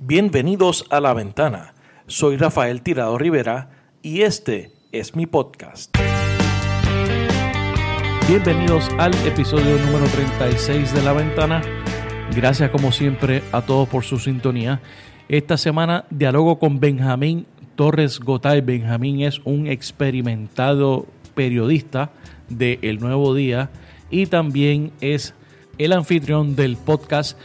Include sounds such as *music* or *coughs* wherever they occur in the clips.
Bienvenidos a La Ventana. Soy Rafael Tirado Rivera y este es mi podcast. Bienvenidos al episodio número 36 de La Ventana. Gracias como siempre a todos por su sintonía. Esta semana dialogo con Benjamín Torres Gotay. Benjamín es un experimentado periodista de El Nuevo Día y también es el anfitrión del podcast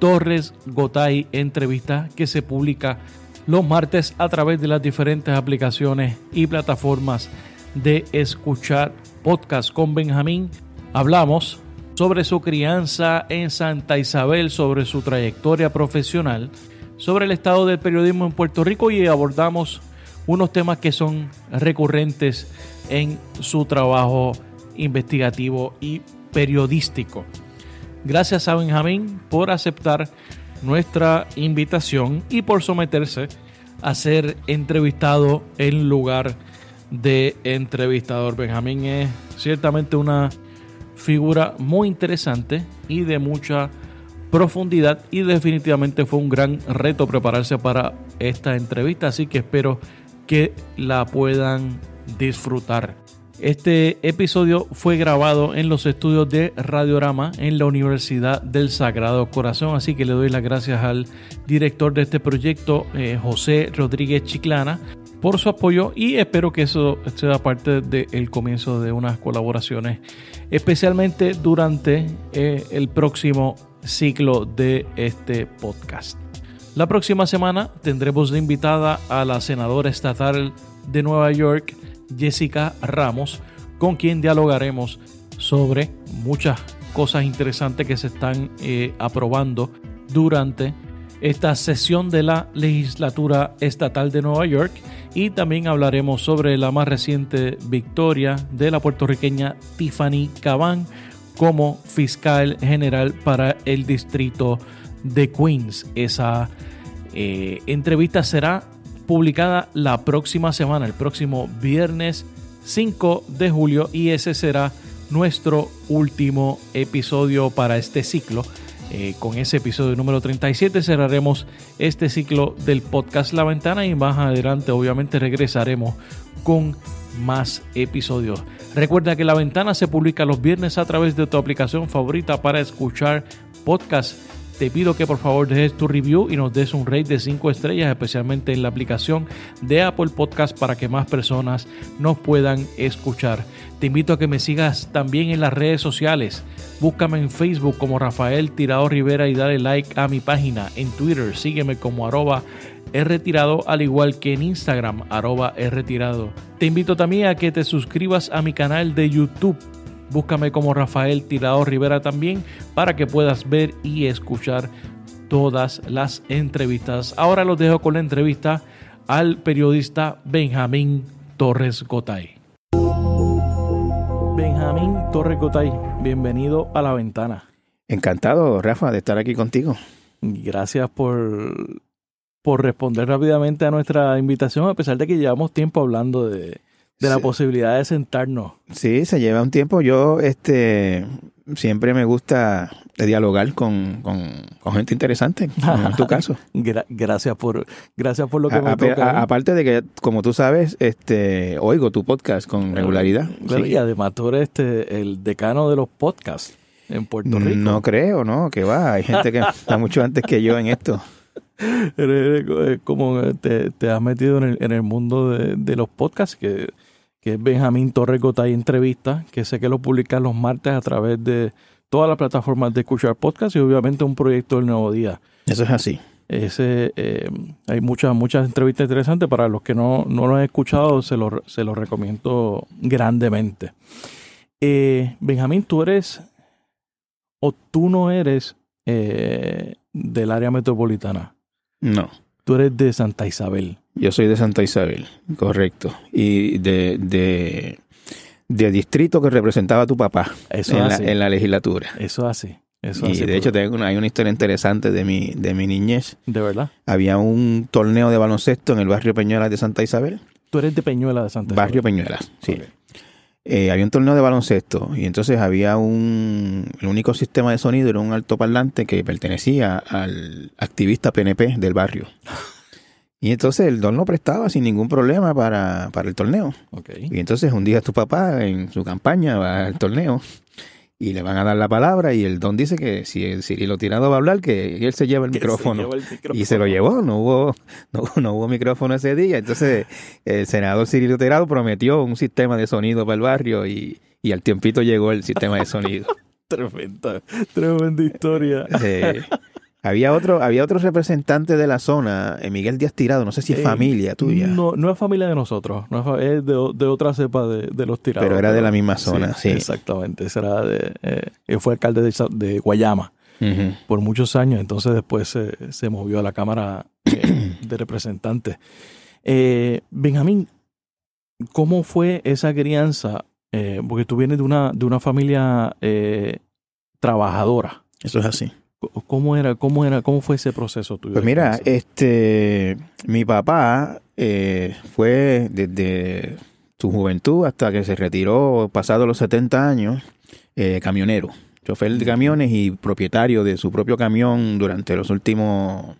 Torres Gotay Entrevista que se publica los martes a través de las diferentes aplicaciones y plataformas de escuchar podcast con Benjamín. Hablamos sobre su crianza en Santa Isabel, sobre su trayectoria profesional, sobre el estado del periodismo en Puerto Rico y abordamos unos temas que son recurrentes en su trabajo investigativo y periodístico. Gracias a Benjamín por aceptar nuestra invitación y por someterse a ser entrevistado en lugar de entrevistador. Benjamín es ciertamente una figura muy interesante y de mucha profundidad y definitivamente fue un gran reto prepararse para esta entrevista, así que espero que la puedan disfrutar. Este episodio fue grabado en los estudios de Radiorama en la Universidad del Sagrado Corazón, así que le doy las gracias al director de este proyecto, eh, José Rodríguez Chiclana, por su apoyo y espero que eso sea parte del comienzo de unas colaboraciones, especialmente durante eh, el próximo ciclo de este podcast. La próxima semana tendremos de invitada a la senadora estatal de Nueva York, Jessica Ramos, con quien dialogaremos sobre muchas cosas interesantes que se están eh, aprobando durante esta sesión de la legislatura estatal de Nueva York y también hablaremos sobre la más reciente victoria de la puertorriqueña Tiffany Caban como fiscal general para el distrito de Queens. Esa eh, entrevista será publicada la próxima semana, el próximo viernes 5 de julio y ese será nuestro último episodio para este ciclo. Eh, con ese episodio número 37 cerraremos este ciclo del podcast La Ventana y más adelante obviamente regresaremos con más episodios. Recuerda que La Ventana se publica los viernes a través de tu aplicación favorita para escuchar podcasts te pido que por favor dejes tu review y nos des un rate de 5 estrellas, especialmente en la aplicación de Apple Podcast para que más personas nos puedan escuchar. Te invito a que me sigas también en las redes sociales. Búscame en Facebook como Rafael Tirado Rivera y dale like a mi página. En Twitter sígueme como arroba retirado al igual que en Instagram arroba retirado. Te invito también a que te suscribas a mi canal de YouTube Búscame como Rafael Tirado Rivera también para que puedas ver y escuchar todas las entrevistas. Ahora los dejo con la entrevista al periodista Benjamín Torres Gotay. Benjamín Torres Gotay, bienvenido a la ventana. Encantado, Rafa, de estar aquí contigo. Gracias por, por responder rápidamente a nuestra invitación, a pesar de que llevamos tiempo hablando de, de la posibilidad de sentarnos. Sí, se lleva un tiempo. Yo este siempre me gusta dialogar con, gente interesante, en tu *laughs* caso. gracias por gracias por lo que me toca. aparte de que, como tú sabes, este oigo tu podcast con regularidad. Y además tú eres este, el decano de los podcasts en Puerto Rico. No creo, ¿no? Que va. Hay gente que *laughs* está mucho antes que yo en esto. como te, te, has metido en el, en el mundo de, de los podcasts que que es Benjamín Torres Gotay Entrevista, que sé que lo publica los martes a través de todas las plataformas de escuchar podcast y obviamente un proyecto del Nuevo Día. Eso es así. Ese, eh, hay muchas, muchas entrevistas interesantes. Para los que no, no lo han escuchado, se los se lo recomiendo grandemente. Eh, Benjamín, tú eres o tú no eres eh, del área metropolitana. No. Tú eres de Santa Isabel. Yo soy de Santa Isabel, correcto. Y de, de, distrito que representaba a tu papá Eso en, la, en la legislatura. Eso así. Eso y de hecho tengo hay una historia interesante de mi, de mi niñez. ¿De verdad? Había un torneo de baloncesto en el barrio Peñuelas de Santa Isabel. ¿Tú eres de Peñuelas de Santa Isabel? Barrio Peñuelas, sí. Eh, había un torneo de baloncesto y entonces había un, el único sistema de sonido era un altoparlante que pertenecía al activista PNP del barrio. Y entonces el don lo prestaba sin ningún problema para, para el torneo. Okay. Y entonces un día tu papá en su campaña va al torneo y le van a dar la palabra y el don dice que si el Cirilo Tirado va a hablar, que él se lleva el, se micrófono. lleva el micrófono. Y se lo llevó, no hubo, no, no hubo micrófono ese día. Entonces el senador Cirilo Tirado prometió un sistema de sonido para el barrio y, y al tiempito llegó el sistema de sonido. *laughs* Tremenda, tremenda historia. Eh, había otro, había otro representante de la zona, eh, Miguel Díaz Tirado, no sé si es Eh, familia tuya, No, no es familia de nosotros, no es, de, de otra cepa de, de los tirados. pero era de la misma zona, sí. Exactamente, era de, eh, él fue alcalde de, de Guayama por muchos años, entonces después se, se movió a la Cámara eh, *coughs* de Representantes. Eh, Benjamín, ¿cómo fue esa crianza? Porque tú vienes de una, de una familia trabajadora. Eso es así. ¿Cómo era, cómo era, cómo fue ese proceso tuyo? Pues mira, este, mi papá eh, fue desde su juventud hasta que se retiró, pasado los 70 años, eh, camionero, chofer de camiones y propietario de su propio camión durante los últimos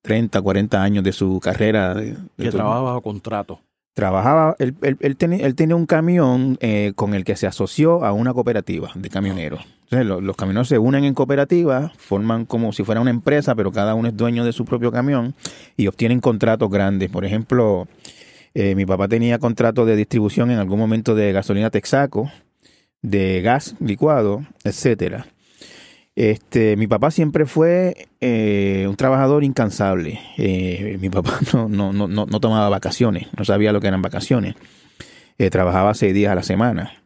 30, 40 años de su carrera. de- de que trabajaba bajo contrato. Trabajaba, él, él, él tenía, él tenía un camión eh, con el que se asoció a una cooperativa de camioneros. Entonces, lo- los camioneros se unen en cooperativas, forman como si fuera una empresa, pero cada uno es dueño de su propio camión y obtienen contratos grandes. Por ejemplo, eh, mi papá tenía contrato de distribución en algún momento de gasolina Texaco, de gas licuado, etcétera. Este, mi papá siempre fue eh, un trabajador incansable. Eh, mi papá *laughs* no, no, no, no, tomaba vacaciones, no sabía lo que eran vacaciones. Trabajaba seis días a la semana.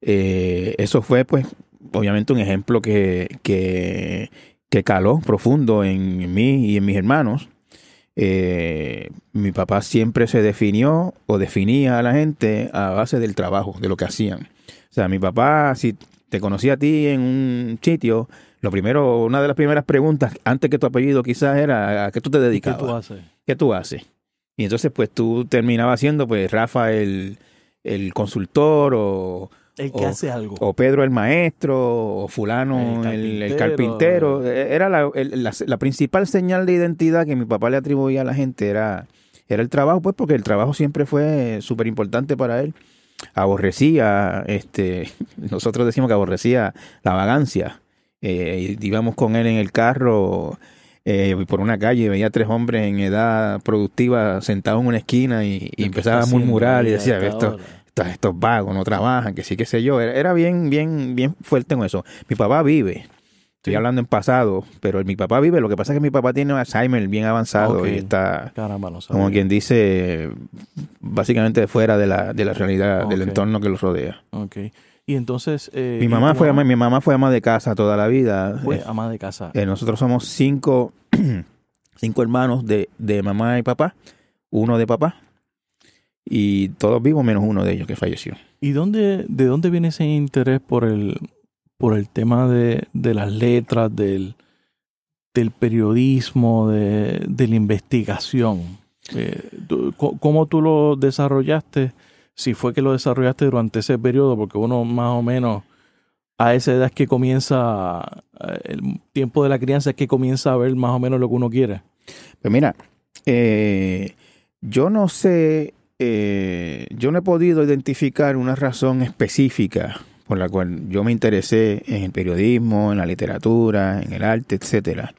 Eh, eso fue, pues, obviamente un ejemplo que, que, que caló profundo en mí y en mis hermanos. Eh, mi papá siempre se definió o definía a la gente a base del trabajo, de lo que hacían. O sea, mi papá, si te conocía a ti en un sitio, lo primero, una de las primeras preguntas, antes que tu apellido quizás era a qué tú te ¿Y ¿Qué dedicabas. tú haces? ¿Qué tú haces? Y entonces pues tú terminabas siendo pues Rafa el, el consultor o, El que O- hace algo. o Pedro el maestro o fulano El el, el carpintero. carpintero. Era la, el- la, la principal señal de identidad que mi papá le atribuía a la gente era, era el trabajo, pues porque el trabajo siempre fue súper importante para él. Aborrecía, este, *laughs* nosotros decimos que aborrecía la vagancia. Eh, íbamos con él en el carro eh, por una calle y veía tres hombres en edad productiva sentados en una esquina y, y empezaba a murmurar y decía, esto, estos vagos no trabajan, que sí, qué sé yo. Era, era bien, bien, bien fuerte en eso. Mi papá vive. Estoy Sí. hablando en pasado, pero mi papá vive. Lo que pasa es que mi papá tiene Alzheimer bien avanzado y está, Caramba, no sabía. como quien dice, básicamente fuera de la, de la realidad, del entorno que lo rodea. Ok. Y entonces... eh, Mi ¿y mamá fue ama, mi mamá fue ama de casa toda la vida. Fue Eh, ama de casa. eh, nosotros somos cinco, *clears throat* cinco hermanos de, de mamá y papá, uno de papá, y todos vivos menos uno de ellos que falleció. ¿Y dónde, de dónde viene ese interés por el, por el tema de, de las letras, del, del periodismo, de, de la investigación? Eh, ¿Cómo tú lo desarrollaste? Si fue que lo desarrollaste durante ese periodo, porque uno más o menos a esa edad es que comienza, eh, el tiempo de la crianza es que comienza a ver más o menos lo que uno quiere. Pues mira, eh, yo no sé, eh, yo no he podido identificar una razón específica por la cual yo me interesé en el periodismo, en la literatura, en el arte, etcétera.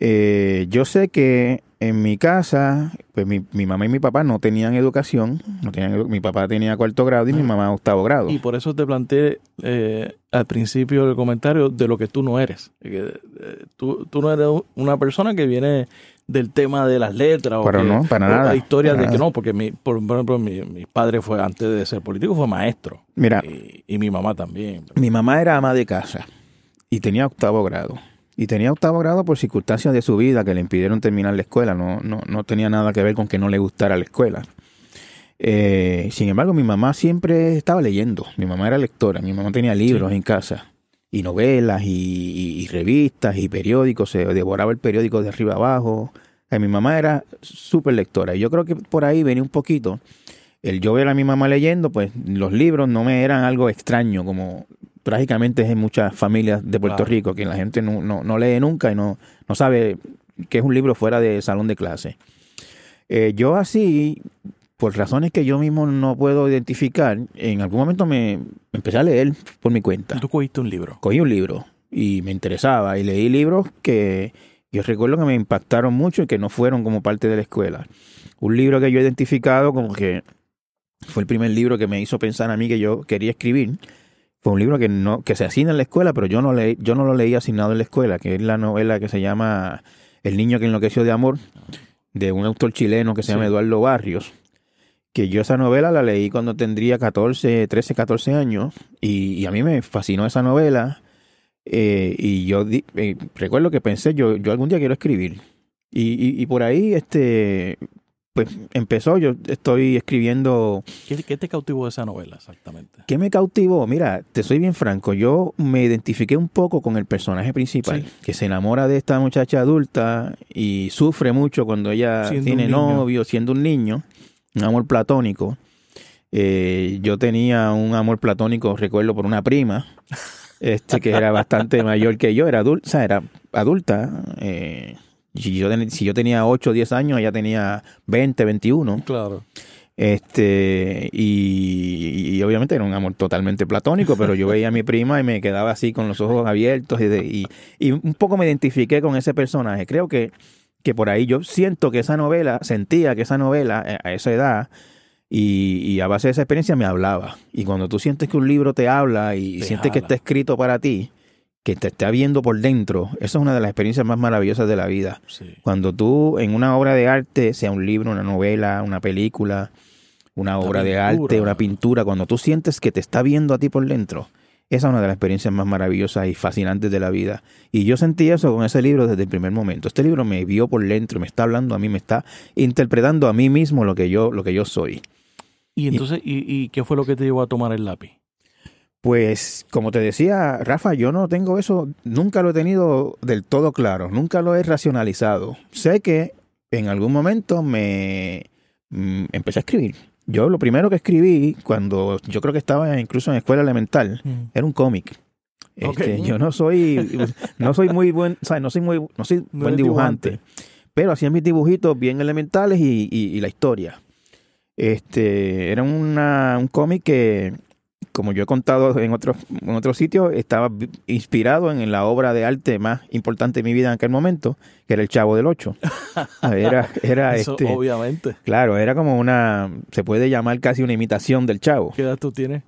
Eh, yo sé que en mi casa, pues mi, mi mamá y mi papá no tenían educación, no tenían edu- mi papá tenía cuarto grado y mi mamá octavo grado. Y por eso te planteé eh, al principio del comentario de lo que tú no eres. Que, eh, tú, tú no eres una persona que viene del tema de las letras. o que- no, para nada, historias para de que no, porque mi, por, por ejemplo mi, mi padre fue, antes de ser político, fue maestro. Mira, Y, y mi mamá también. Mi mamá era ama de casa y tenía octavo grado. Y tenía octavo grado por circunstancias de su vida que le impidieron terminar la escuela. No, no, no tenía nada que ver con que no le gustara la escuela. Eh, sin embargo, mi mamá siempre estaba leyendo. Mi mamá era lectora. Mi mamá tenía libros en casa. Y novelas, y, y- y revistas, y periódicos. Se devoraba el periódico de arriba abajo. Eh, mi mamá era súper lectora. Y yo creo que por ahí venía un poquito el yo ver a mi mamá leyendo, pues los libros no me eran algo extraño, como trágicamente es en muchas familias de Puerto Claro. Rico, que la gente no, no, no lee nunca y no, no sabe que es un libro fuera del salón de clase. Eh, yo así, por razones que yo mismo no puedo identificar, en algún momento me empecé a leer por mi cuenta. Tú cogiste un libro. Cogí un libro y me interesaba y leí libros que yo recuerdo que me impactaron mucho y que no fueron como parte de la escuela. Un libro que yo he identificado como que fue el primer libro que me hizo pensar a mí que yo quería escribir. Fue un libro que no que se asigna en la escuela, pero yo no leí, yo no lo leí asignado en la escuela, que es la novela que se llama El niño que enloqueció de amor de un autor chileno que se llama Sí. Eduardo Barrios. Que yo esa novela la leí cuando tendría 14, 13, 14 años y, y a mí me fascinó esa novela. Eh, y yo di- eh, recuerdo que pensé, yo, yo algún día quiero escribir. Y, y, y por ahí, este, pues empezó, yo estoy escribiendo. ¿Qué, qué te cautivó de esa novela exactamente? ¿Qué me cautivó? Mira, te soy bien franco, yo me identifiqué un poco con el personaje principal, Sí. que se enamora de esta muchacha adulta y sufre mucho cuando ella Siendo tiene novio, siendo un niño, un amor platónico. Eh, yo tenía un amor platónico, recuerdo, por una prima, *laughs* este que era bastante mayor que yo, era adulta, o sea, era adulta. eh, si, yo, ten- si yo tenía 8 o 10 años, ella tenía 20, 21. Claro. Este, y, y obviamente era un amor totalmente platónico, pero yo veía a mi prima y me quedaba así con los ojos abiertos y, de- y, y un poco me identifiqué con ese personaje. Creo que, que por ahí yo siento que esa novela, sentía que esa novela eh, a esa edad y, y a base de esa experiencia me hablaba. Y cuando tú sientes que un libro te habla y Te sientes que está escrito para ti, que te está viendo por dentro, eso es una de las experiencias más maravillosas de la vida. Sí. Cuando tú en una obra de arte, sea un libro, una novela, una película, una Una obra de arte, una pintura, cuando tú sientes que te está viendo a ti por dentro, esa es una de las experiencias más maravillosas y fascinantes de la vida. Y yo sentí eso con ese libro desde el primer momento. Este libro me vio por dentro, me está hablando a mí, me está interpretando a mí mismo lo que yo, lo que yo soy. Y entonces, ¿y, y qué fue lo que te llevó a tomar el lápiz? Pues, como te decía, Rafa, yo no tengo eso, nunca lo he tenido del todo claro, nunca lo he racionalizado. Sé que en algún momento me mm, empecé a escribir. Yo lo primero que escribí cuando yo creo que estaba incluso en escuela elemental era un cómic. Este, Yo no soy, no soy muy buen, o sea, no soy muy, no soy No buen dibujante, dibujante. pero hacía mis dibujitos bien elementales y, y- y la historia. Este, era una, un cómic que, como yo he contado en otros, en otros sitios, estaba inspirado en, la obra de arte más importante de mi vida en aquel momento, que era El Chavo del Ocho. *laughs* Era, era Eso, este, obviamente. claro, era como una, se puede llamar casi una imitación del Chavo. ¿Qué edad tú tienes?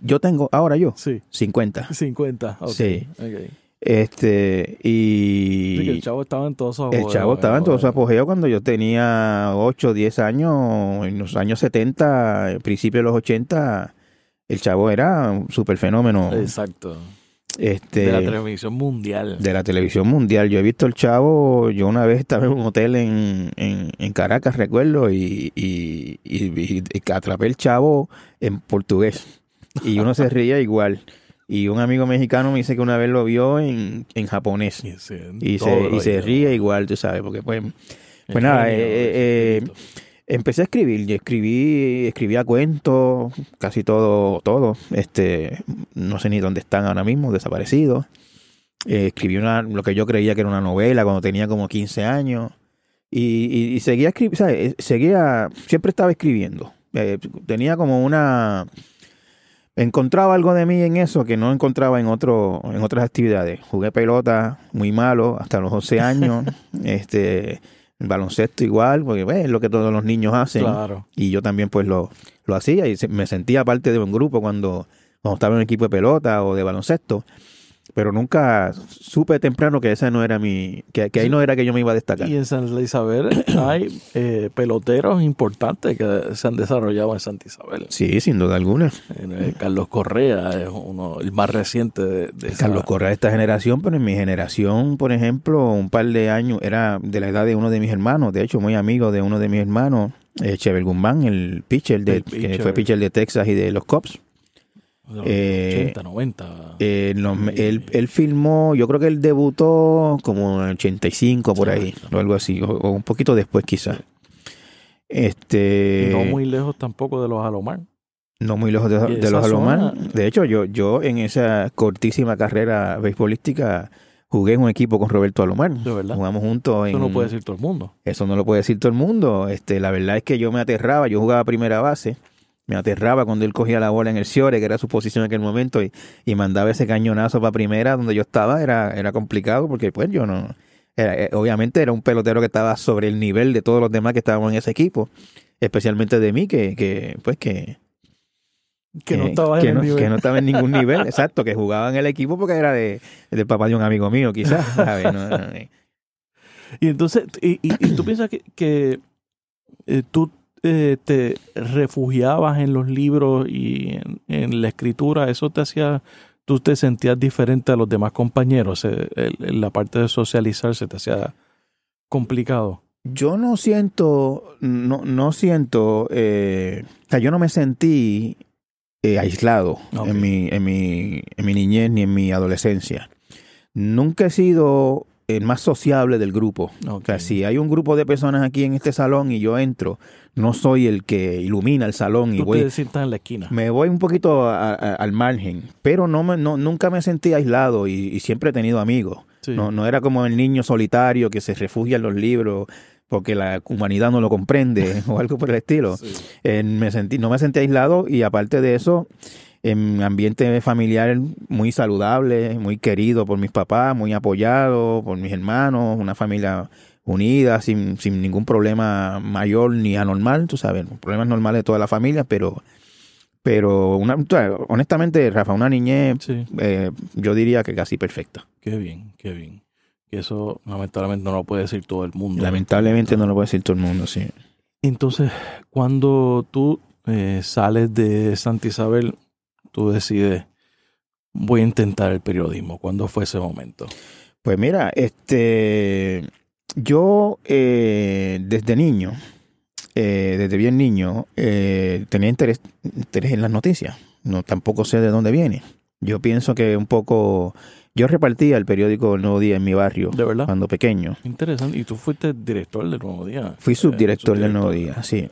Yo tengo, ahora yo, Sí, 50. 50. ok, Sí. ok. Este, y Sí, que el chavo estaba en todo su el chavo estaba en todo su apogeo cuando yo tenía 8, 10 años, en los años 70, principios de los 80, el chavo era un super fenómeno Exacto. este, de la televisión mundial. de la televisión mundial. Yo he visto el chavo, yo una vez estaba en un hotel en, en, en Caracas, recuerdo, y, y, y- y atrapé el chavo en portugués. Y uno se ría igual. Y un amigo mexicano me dice que una vez lo vio en, en japonés. Y, se, y se idioma. ríe igual, tú sabes, porque pues... Pues nada, eh, eh, chiquito. Empecé a escribir, y escribí, escribía cuentos, casi todo, todo. Este, no sé ni dónde están ahora mismo, desaparecidos. Eh, escribí una, lo que yo creía que era una novela cuando tenía como 15 años. Y, y- y seguía escribiendo, seguía, siempre estaba escribiendo. Eh, tenía como una, encontraba algo de mí en eso que no encontraba en otro, en otras actividades. Jugué pelota muy malo hasta los 12 años. *laughs* este, el baloncesto igual, porque pues, es lo que todos los niños hacen. Claro. Y yo también pues lo, lo hacía y me sentía parte de un grupo cuando, cuando estaba en un equipo de pelota o de baloncesto. Pero nunca supe temprano que esa no era mi, que, que ahí no era que yo me iba a destacar. Y en Santa Isabel *coughs* hay eh, peloteros importantes que se han desarrollado en Santa Isabel. Sí, sin duda alguna. Eh, Carlos Correa es uno, el más reciente de, de esa- Carlos Correa de esta generación, pero en mi generación, por ejemplo, un par de años, era de la edad de uno de mis hermanos, de hecho muy amigo de uno de mis hermanos, eh, Chevel Guzmán, el pitcher, de, El que pitcher. fue pitcher de Texas y de los Cubs. Eh, 80, 90. Eh, él, él filmó, yo creo que él debutó como en el 85 por ahí, o algo así, o, o un poquito después quizás. Este, no muy lejos tampoco de los Alomar. No muy lejos de, los Alomar. De hecho, yo, yo en esa cortísima carrera beisbolística jugué en un equipo con Roberto Alomar. De verdad. Jugamos juntos en... Eso no puede decir todo el mundo. Eso no lo puede decir todo el mundo. Este, la verdad es que yo me aterraba, yo jugaba primera base, me aterraba cuando él cogía la bola en el Ciore, que era su posición en aquel momento, y, y mandaba ese cañonazo para primera donde yo estaba, era, era complicado porque pues yo no... era- eh, obviamente era un pelotero que estaba sobre el nivel de todos los demás que estábamos en ese equipo, especialmente de mí, que, que pues que... Que no estaba en que no- nivel. que no estaba en ningún *laughs* nivel, exacto, que jugaba en el equipo porque era de, del papá de un amigo mío, quizás. ¿sabes? No, no, no. *laughs* Y entonces, y, y- y tú piensas que, que, eh, tú eh, te refugiabas en los libros y en, en la escritura, eso te hacía, tú te sentías diferente a los demás compañeros, eh, el- la parte de socializarse te hacía complicado. Yo no siento, no, no siento, eh, o sea, yo no me sentí eh, aislado en, mi, en, mi, en mi niñez ni en mi adolescencia. Nunca he sido el más sociable del grupo. O sea, si hay un grupo de personas aquí en este salón y yo entro, no soy el que ilumina el salón y voy, te sientas en la esquina. me voy un poquito a- a- al margen, pero no, me, no nunca me sentí aislado y, y siempre he tenido amigos. Sí. No, no era como el niño solitario que se refugia en los libros porque la humanidad no lo comprende *laughs* o algo por el estilo. Sí. Eh, me sentí, no me sentí aislado y aparte de eso, en ambiente familiar muy saludable, muy querido por mis papás, muy apoyado por mis hermanos, una familia unida, sin, sin ningún problema mayor ni anormal, tú sabes, problemas normales de toda la familia, pero, pero una, honestamente, Rafa, una niñez, Sí, eh, yo diría que casi perfecta. qué bien, qué bien. Que eso lamentablemente no lo puede decir todo el mundo. Lamentablemente no lo puede decir todo el mundo, sí. Entonces, cuando tú eh, sales de Santa Isabel, tú decides, voy a intentar el periodismo. ¿Cuándo fue ese momento? Pues mira, este, yo eh, desde niño, eh, desde bien niño, eh, tenía interés, interés en las noticias. No, tampoco sé de dónde viene. Yo pienso que un poco, yo repartía el periódico El Nuevo Día en mi barrio ¿De verdad? cuando pequeño. Interesante. Y tú fuiste director del Nuevo Día. Fui Eh, subdirector del Nuevo Día, sí.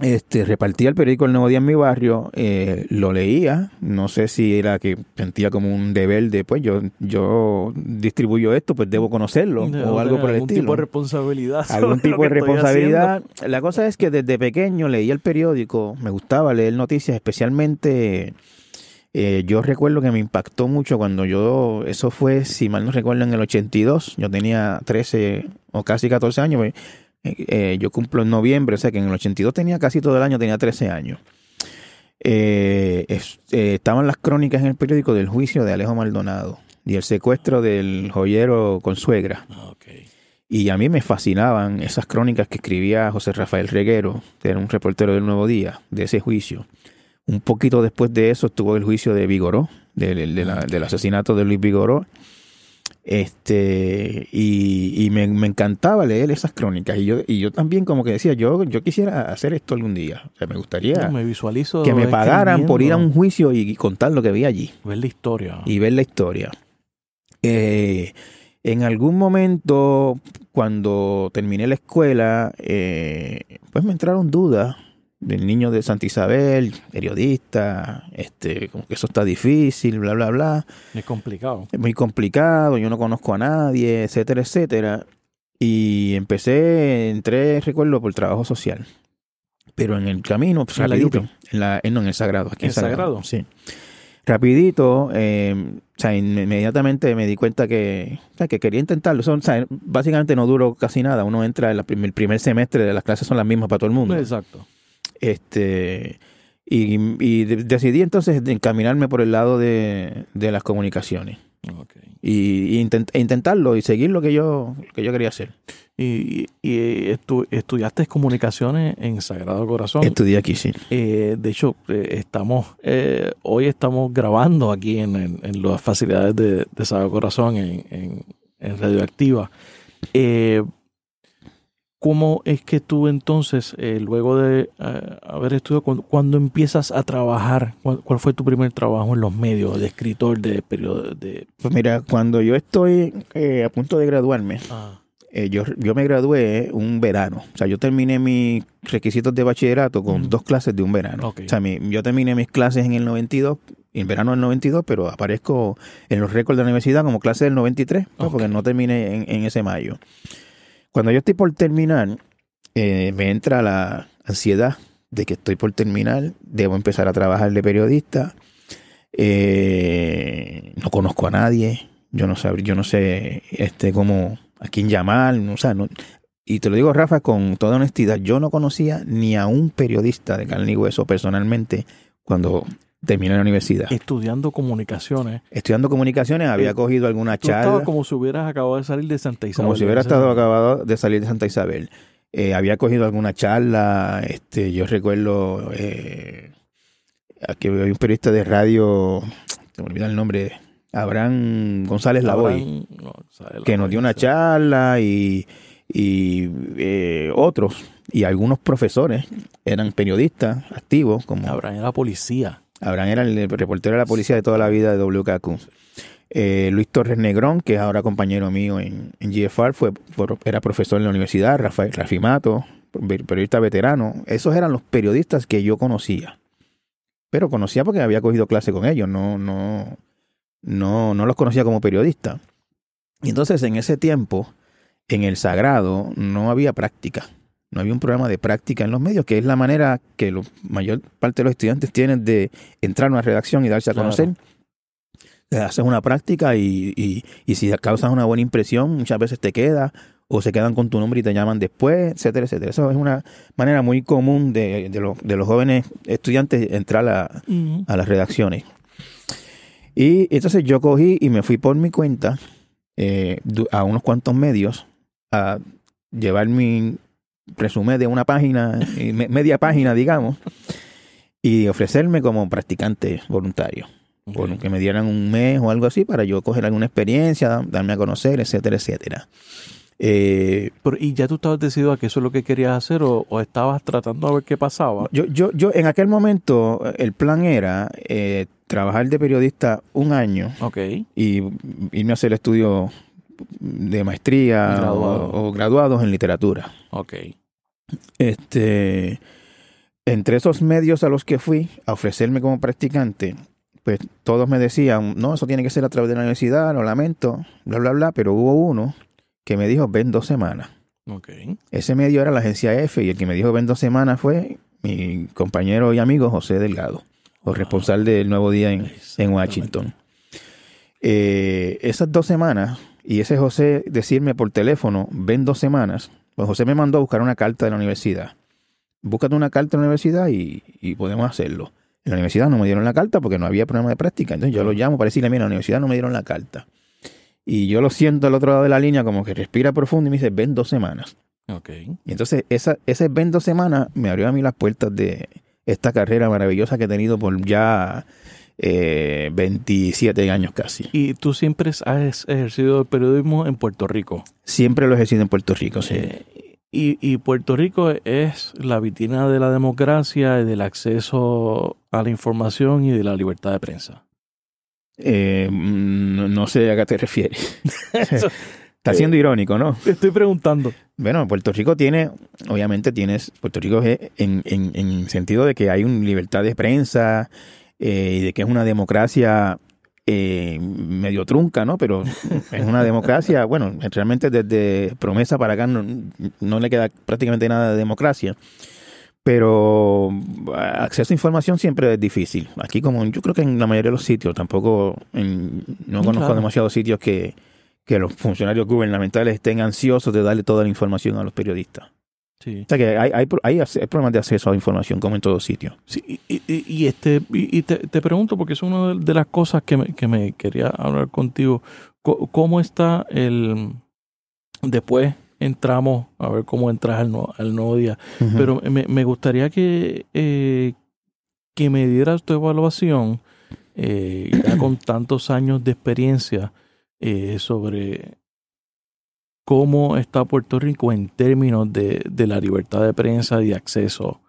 Este, repartía el periódico El Nuevo Día en mi barrio, eh, lo leía, no sé si era que sentía como un deber de, pues yo, yo distribuyo esto, pues debo conocerlo, o algo por el algún estilo. tipo de responsabilidad. *laughs* algún tipo de responsabilidad. La cosa es que desde pequeño leía el periódico, me gustaba leer noticias, especialmente eh, yo recuerdo que me impactó mucho cuando yo, eso fue, si mal no recuerdo, en el 82, yo tenía 13 o casi 14 años, pues, eh, yo cumplo en noviembre, o sea que en el 82 tenía casi todo el año, tenía 13 años. Eh, es- eh, estaban las crónicas en el periódico del juicio de Alejo Maldonado y el secuestro del joyero Consuegra. Ah, ok. Y a mí me fascinaban esas crónicas que escribía José Rafael Reguero, que era un reportero del Nuevo Día, de ese juicio. Un poquito después de eso estuvo el juicio de Vigoró, del asesinato de Luis Vigoró. Este, y, y me, me encantaba leer esas crónicas. Y yo, y yo también como que decía, yo, yo quisiera hacer esto algún día. O sea, me gustaría No, me visualizo. que me pagaran por ir a un juicio y, contar lo que vi allí Ver la historia. y ver la historia. Eh, en algún momento, cuando terminé la escuela, eh, pues me entraron dudas del niño de Santa Isabel, periodista, este, como que eso está difícil, bla, bla, bla, Es complicado. es muy complicado, yo no conozco a nadie, etcétera, etcétera. Y empecé, entré, recuerdo, por trabajo social. Pero en el camino, pues, ¿En la rapidito, en la, eh, no, en el Sagrado, aquí ¿En Sagrado? Sí. Rapidito, eh, o sea, in- inmediatamente me di cuenta que, o sea, que quería intentarlo. Son, o sea, básicamente no duró casi nada. Uno entra en la prim- el primer semestre de las clases son las mismas para todo el mundo. Exacto. Este, y, y de- decidí entonces encaminarme por el lado de, de las comunicaciones. Ok. Y, y intent- e intentarlo y seguir lo que yo, lo que yo quería hacer. Y, y estu- estudiaste comunicaciones en Sagrado Corazón. Estudié aquí, sí. Eh, de hecho, eh, estamos eh, hoy estamos grabando aquí en, en- en las facilidades de, de Sagrado Corazón en, en, en Radioactiva. ¿Cómo es que tú entonces, eh, luego de eh, haber estudiado, cuando, cuando empiezas a trabajar, cuál, cuál fue tu primer trabajo en los medios, de escritor, de periodo, de... Pues mira, cuando yo estoy eh, a punto de graduarme, Ah, yo, yo me gradué un verano. O sea, yo terminé mis requisitos de bachillerato con dos clases de un verano. O sea, mi- yo terminé mis clases en el 92, en verano del 92, pero aparezco en los récords de la universidad como clase del 93, pues, Ok. porque no terminé en, en ese mayo. Cuando yo estoy por terminar, eh, me entra la ansiedad de que estoy por terminar, debo empezar a trabajar de periodista, eh, no conozco a nadie, yo no sé, yo no sé este, cómo, a quién llamar, o sea, no- y te lo digo, Rafa, con toda honestidad, yo no conocía ni a un periodista de carne y hueso personalmente cuando terminé la universidad. Estudiando comunicaciones. Estudiando comunicaciones, había Eh, cogido alguna Tú charla, como si hubieras acabado de salir de Santa Isabel. como si hubiera estado acabado de salir de Santa Isabel. Eh, había cogido alguna charla, este, yo recuerdo eh, que había un periodista de radio, se me olvida el nombre, Abraham González Lavoy. No, que nos dio una charla y, y, eh, otros y algunos profesores eran periodistas activos como Abraham era policía. Abraham era el reportero de la policía de toda la vida de WKQ Eh, Luis Torres Negrón que es ahora compañero mío en, GFR fue, era profesor en la universidad Rafael Rafi Mato periodista veterano. Esos eran los periodistas que yo conocía. Pero conocía porque había cogido clase con ellos no no no no los conocía como periodista. Y entonces en ese tiempo en el sagrado no había práctica. No había un programa de práctica en los medios, que es la manera que la mayor parte de los estudiantes tienen de entrar a una redacción y darse a Claro. conocer. Eh, Haces una práctica y, y, y si causas una buena impresión, muchas veces te queda o se quedan con tu nombre y te llaman después, etcétera, etcétera. Eso es una manera muy común de, de los, de los jóvenes estudiantes entrar a, a las redacciones. Y entonces yo cogí y me fui por mi cuenta eh, a unos cuantos medios a llevar mi resumen de una página, media página, digamos, y ofrecerme como practicante voluntario. Por Ok. que me dieran un mes o algo así para yo coger alguna experiencia, darme a conocer, etcétera, etcétera. Eh, Pero, ¿Y ya tú estabas decidido a que eso es lo que querías hacer o, o estabas tratando a ver qué pasaba? Yo, yo, yo en aquel momento el plan era eh, trabajar de periodista un año Ok. y irme a hacer estudio de maestría Graduado. O, o graduados en literatura. Ok. Este, entre esos medios a los que fui a ofrecerme como practicante, pues todos me decían, no, eso tiene que ser a través de la universidad, lo lamento, bla, bla, bla, pero hubo uno que me dijo, ven dos semanas. Ok. Ese medio era la agencia F y el que me dijo ven dos semanas fue mi compañero y amigo José Delgado, o responsable del Nuevo Día en. Washington. Eh, esas dos semanas, y ese José decirme por teléfono, ven dos semanas, pues José me mandó a buscar una carta de la universidad. Búscate una carta de la universidad y, y podemos hacerlo. En la universidad no me dieron la carta porque no había programa de práctica. Entonces yo lo llamo para decirle, mira, en la universidad no me dieron la carta. Y yo lo siento al otro lado de la línea como que respira profundo y me dice, ven dos semanas. Ok. Y entonces esa, ese ven dos semanas me abrió a mí las puertas de esta carrera maravillosa que he tenido por ya eh, 27 años casi. Y tú siempre has ejercido el periodismo en Puerto Rico. Siempre lo he ejercido en Puerto Rico, sí. Eh, y, y Puerto Rico es la vitrina de la democracia y del acceso a la información y de la libertad de prensa. Eh, no sé a qué te refieres. *laughs* Eso- Está siendo irónico, ¿no? Te estoy preguntando. Bueno, Puerto Rico tiene, obviamente tienes, Puerto Rico es en, en, en sentido de que hay una libertad de prensa eh, y de que es una democracia eh, medio trunca, ¿no? Pero es una democracia, *laughs* bueno, realmente desde promesa para acá no, no le queda prácticamente nada de democracia. Pero acceso a información siempre es difícil. Aquí como yo creo que en la mayoría de los sitios, tampoco en- no Mm, conozco claro. demasiados sitios que, que los funcionarios gubernamentales estén ansiosos de darle toda la información a los periodistas. Sí. O sea que hay, hay, hay problemas de acceso a la información como en todos sitios. Sí, y, y- y este, y, y te, te pregunto, porque es una de, las cosas que me, que me quería hablar contigo. Co- ¿Cómo está el. Después entramos a ver cómo entras al, nuevo- al nuevo día. Pero me, me gustaría que, eh, que me dieras tu evaluación, eh, ya con tantos años de experiencia, eh, sobre cómo está Puerto Rico en términos de, de la libertad de prensa y de acceso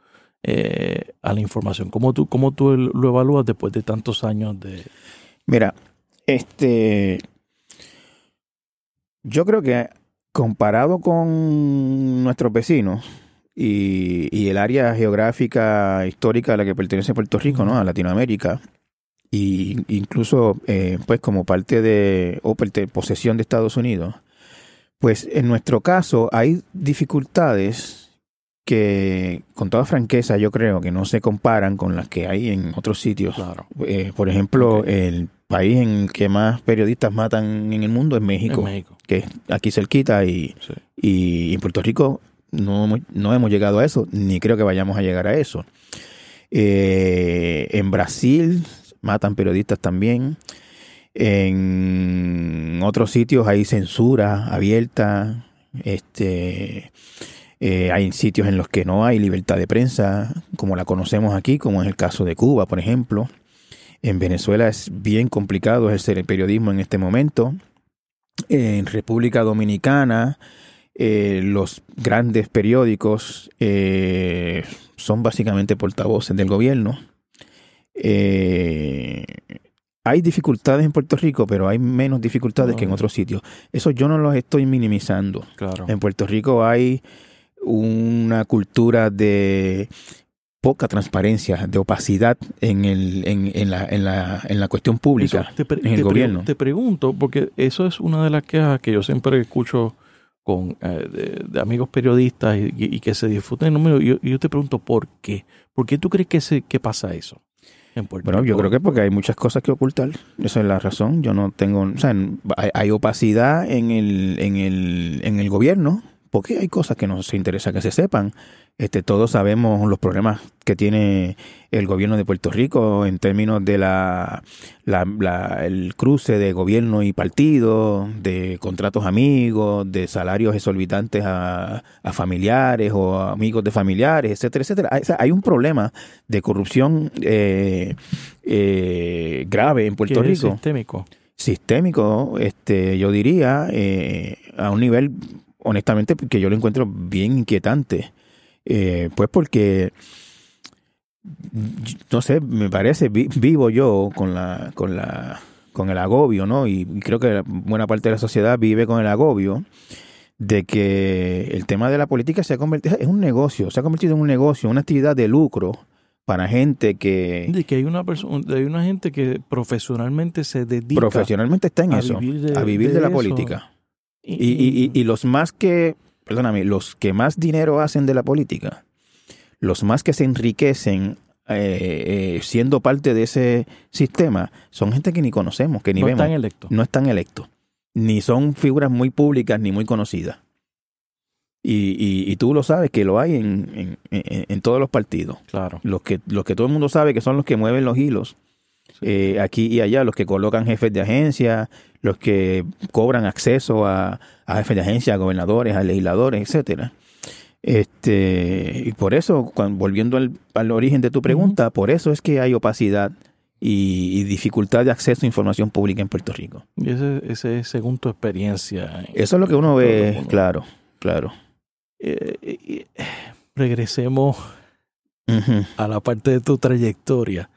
eh, a la información. ¿Cómo tú, ¿Cómo tú lo evalúas después de tantos años de... Mira, este. Yo creo que Comparado con nuestros vecinos y, y el área geográfica histórica a la que pertenece Puerto Rico, ¿no? A Latinoamérica, y incluso eh, pues como parte de o posesión de Estados Unidos, pues en nuestro caso hay dificultades que con toda franqueza yo creo que no se comparan con las que hay en otros sitios. Claro. Eh, por ejemplo, el país en el que más periodistas matan en el mundo es México, En México. que es aquí cerquita y, Sí. y en Puerto Rico no, hemos- no hemos llegado a eso, ni creo que vayamos a llegar a eso. Eh, en Brasil matan periodistas también. En otros sitios hay censura abierta. Este, eh, hay sitios en los que no hay libertad de prensa, como la conocemos aquí, como es el caso de Cuba, por ejemplo. En Venezuela es bien complicado ejercer el periodismo en este momento. En República Dominicana, eh, los grandes periódicos eh, son básicamente portavoces del gobierno. Hay dificultades en Puerto Rico, pero hay menos dificultades que en otros sitios. Eso yo no los estoy minimizando. Claro. En Puerto Rico hay una cultura de poca transparencia, de opacidad en, el, en, en la, en, la, en la cuestión pública, te en el te gobierno. Te pregunto, porque eso es una de las quejas que yo siempre escucho con eh, de, de amigos periodistas y, y- y que se disfruten. No, yo, yo te pregunto, ¿por qué? ¿Por qué tú crees que, se, que pasa eso en Puerto Bueno, yo creo que porque hay muchas cosas que ocultar. Esa es la razón. Yo no tengo, o sea, hay, hay opacidad en el, en el, en el gobierno, porque hay cosas que nos interesa que se sepan. Este, todos sabemos los problemas que tiene el gobierno de Puerto Rico en términos de la, la- la- el cruce de gobierno y partido, de contratos amigos, de salarios exorbitantes a, a familiares o a amigos de familiares, etcétera, etcétera. Hay, o sea, hay un problema de corrupción eh, eh, grave en Puerto es Rico sistémico. sistémico, este, yo diría, eh, a un nivel, honestamente, que yo lo encuentro bien inquietante. Eh, pues porque, no sé, me parece, vi- vivo yo con la, con la, con el agobio, ¿no? Y creo que buena parte de la sociedad vive con el agobio de que el tema de la política se ha convertido, es un negocio, se ha convertido en un negocio, una actividad de lucro para gente que De que hay una persona, hay una gente que profesionalmente se dedica profesionalmente está en a eso, vivir de- a vivir de, de la eso. política. y- y- y los más que, perdóname, los que más dinero hacen de la política, los más que se enriquecen eh, eh, siendo parte de ese sistema, son gente que ni conocemos, que ni no vemos, están electos. no están electos, ni son figuras muy públicas ni muy conocidas. Y, y- y tú lo sabes que lo hay en, en- en- en todos los partidos. Claro. Los que, los que todo el mundo sabe que son los que mueven los hilos eh, aquí y allá, los que colocan jefes de agencia, los que cobran acceso a, a jefes de agencia, a gobernadores, a legisladores, etcétera. Este, y por eso, volviendo al, al origen de tu pregunta, por eso es que hay opacidad y, y dificultad de acceso a información pública en Puerto Rico. Y ese, ese es según tu experiencia. en- Eso es lo que uno ve, mundo. claro, claro. Eh, eh, regresemos a la parte de tu trayectoria.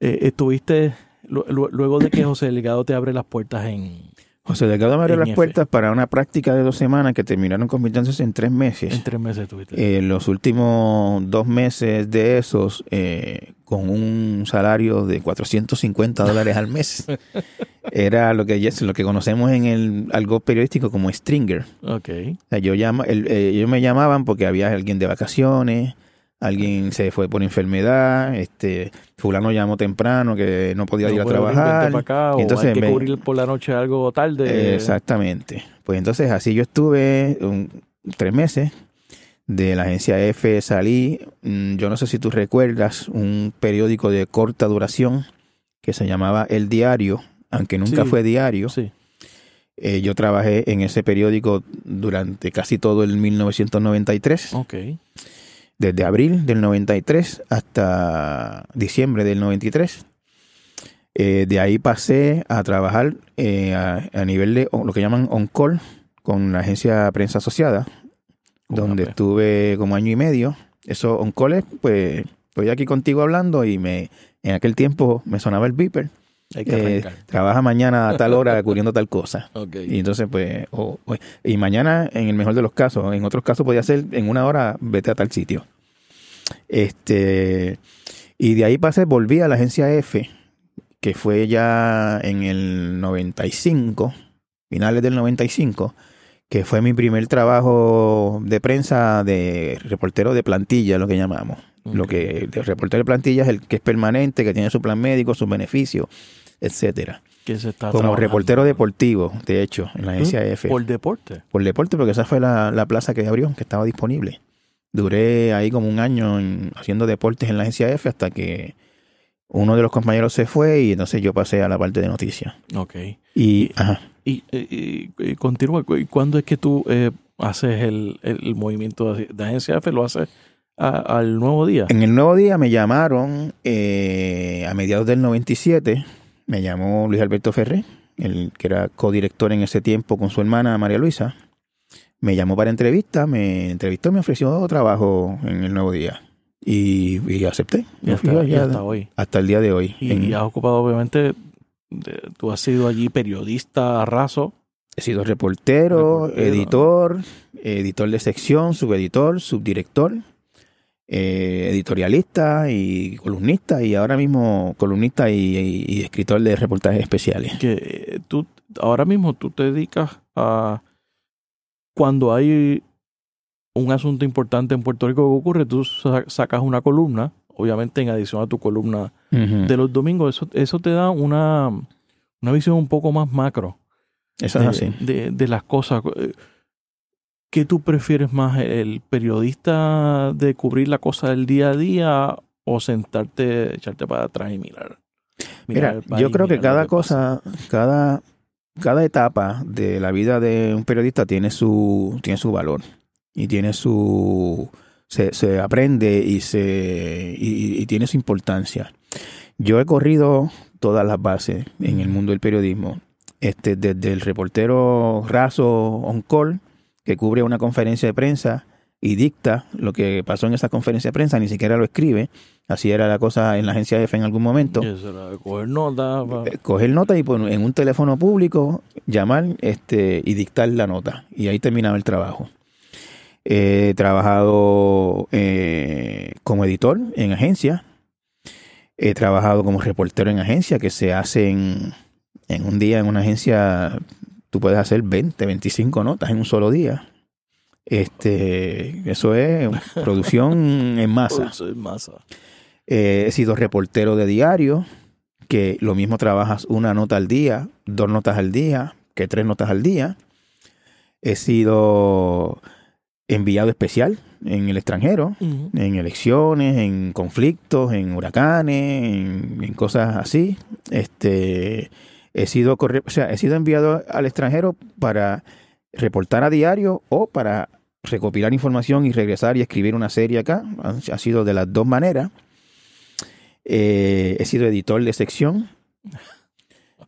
Eh, estuviste, lu- lu- luego de que José Delgado te abre las puertas en, José Delgado me abrió las F. puertas para una práctica de dos semanas que terminaron convirtiéndose en tres meses. en tres meses, estuviste. Eh, los últimos dos meses de esos, eh, con un salario de 450 dólares al mes, *laughs* era lo que, lo que conocemos en el algo periodístico como stringer. ok. O sea, yo llama, el- eh, ellos me llamaban porque había alguien de vacaciones, alguien se fue por enfermedad, este fulano llamó temprano que no podía No ir a trabajar. acá, entonces hay que me- cubrir por la noche algo tarde. Exactamente. Pues entonces así yo estuve un- tres meses. De la agencia F salí, mm, yo no sé si tú recuerdas, un periódico de corta duración que se llamaba El Diario, aunque nunca Sí. fue diario. Sí. Eh, yo trabajé en ese periódico durante casi todo el 1993, Ok. Desde abril del 93 hasta diciembre del 93. Eh, de ahí pasé a trabajar eh, a, a nivel de lo que llaman on-call con la agencia Prensa Asociada, donde estuve como año y medio. Eso on-call es, pues, estoy aquí contigo hablando y me en aquel tiempo me sonaba el beeper Hay que eh, trabaja mañana a tal hora *laughs* cubriendo tal cosa. Y entonces, pues, o- o- y mañana, en el mejor de los casos, en otros casos podía ser en una hora, vete a tal sitio. Este, y de ahí pasé, volví a la agencia F, que fue ya en el 95, finales del 95, que fue mi primer trabajo de prensa de reportero de plantilla, lo que llamamos. Lo que el reportero de plantilla es el que es permanente, que tiene su plan médico, sus beneficios, etcétera. Que se está Como trabajando. reportero deportivo, de hecho, en la agencia ¿Mm? F. Por deporte. Por deporte, porque esa fue la, la plaza que abrió, que estaba disponible. Duré ahí como un año en- haciendo deportes en la agencia F hasta que uno de los compañeros se fue y entonces yo pasé a la parte de noticias. Ok. Y, ajá, Y, y- y- y continúa. ¿Y ¿Cuándo es que tú eh, haces el, el movimiento de, de agencia F? ¿Lo haces a- al nuevo día? en el nuevo día me llamaron eh, a mediados del 97, me llamó Luis Alberto Ferré, el que era codirector en ese tiempo con su hermana María Luisa. Me llamó para entrevista, me entrevistó y me ofreció trabajo en el nuevo día. Y, y acepté. Y hasta, y allá hasta hoy. hasta el día de hoy. Y, En- y has ocupado, obviamente, de- tú has sido allí periodista raso. He sido reportero, Reportero. editor, editor de sección, subeditor, subdirector, eh, editorialista y columnista y ahora mismo columnista y, y- y escritor de reportajes especiales. Que eh, tú, ahora mismo tú te dedicas a. Cuando hay un asunto importante en Puerto Rico que ocurre, tú sa- sacas una columna, obviamente en adición a tu columna de los domingos, eso, eso te da una, una visión un poco más macro Eso es de, así. de- de las cosas. ¿Qué tú prefieres más, el periodista de cubrir la cosa del día a día o sentarte, echarte para atrás y mirar? mirar Mira, yo creo que cada cosa, cada, cada etapa de la vida de un periodista tiene su, tiene su valor y tiene su, se, se aprende y se, y, y tiene su importancia. Yo he corrido todas las bases en el mundo del periodismo, este, desde el reportero raso on call que cubre una conferencia de prensa y dicta lo que pasó en esa conferencia de prensa, ni siquiera lo escribe. Así era la cosa en la agencia F en algún momento. Coger nota. pa- eh, coger nota y en un teléfono público llamar este y dictar la nota. Y ahí terminaba el trabajo. He trabajado eh, como editor en agencia. He trabajado como reportero en agencia que se hace en, en un día en una agencia tú puedes hacer 20 25 notas en un solo día este eso es *laughs* producción en masa Eso es masa. eh, he sido reportero de diario, que lo mismo trabajas una nota al día, dos notas al día, que tres notas al día. He sido enviado especial en el extranjero, en elecciones, en conflictos, en huracanes, en, en cosas así. Este, he sido o sea, he sido enviado al extranjero para reportar a diario o para recopilar información y regresar y escribir una serie acá. Ha, sido de las dos maneras. Eh, he sido editor de sección,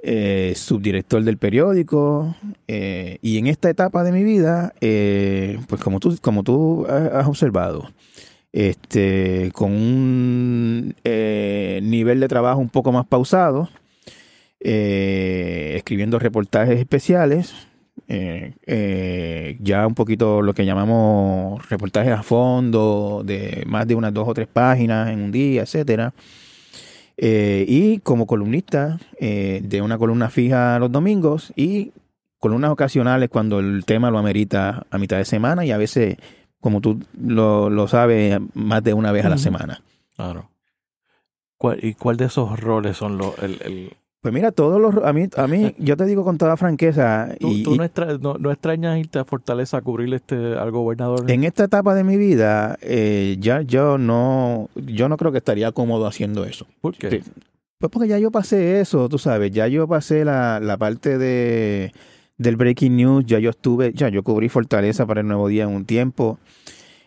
eh, subdirector del periódico, eh, y en esta etapa de mi vida, pues como tú, como tú ha- has observado, este, con un nivel de trabajo un poco más pausado, escribiendo reportajes especiales, eh, eh, ya un poquito lo que llamamos reportajes a fondo, de más de unas dos o tres páginas en un día, etcétera. Eh, y como columnista de una columna fija los domingos y columnas ocasionales cuando el tema lo amerita a mitad de semana y a veces, como tú lo, lo sabes, más de una vez a la semana. Claro. ¿Cuál, ¿Y cuál de esos roles son los... El, el- Pues mira, todos los... A mí, a mí *laughs* yo te digo con toda franqueza, ¿Tú, y, tú y no, extra- no, no extrañas irte a Fortaleza a cubrir este, al gobernador? en esta etapa de mi vida, eh, ya yo no, yo no creo que estaría cómodo haciendo eso. ¿Por qué? Sí. Pues porque ya yo pasé eso, tú sabes, ya yo pasé la, la parte de del breaking news, ya yo estuve, ya yo cubrí Fortaleza para el Nuevo Día en un tiempo,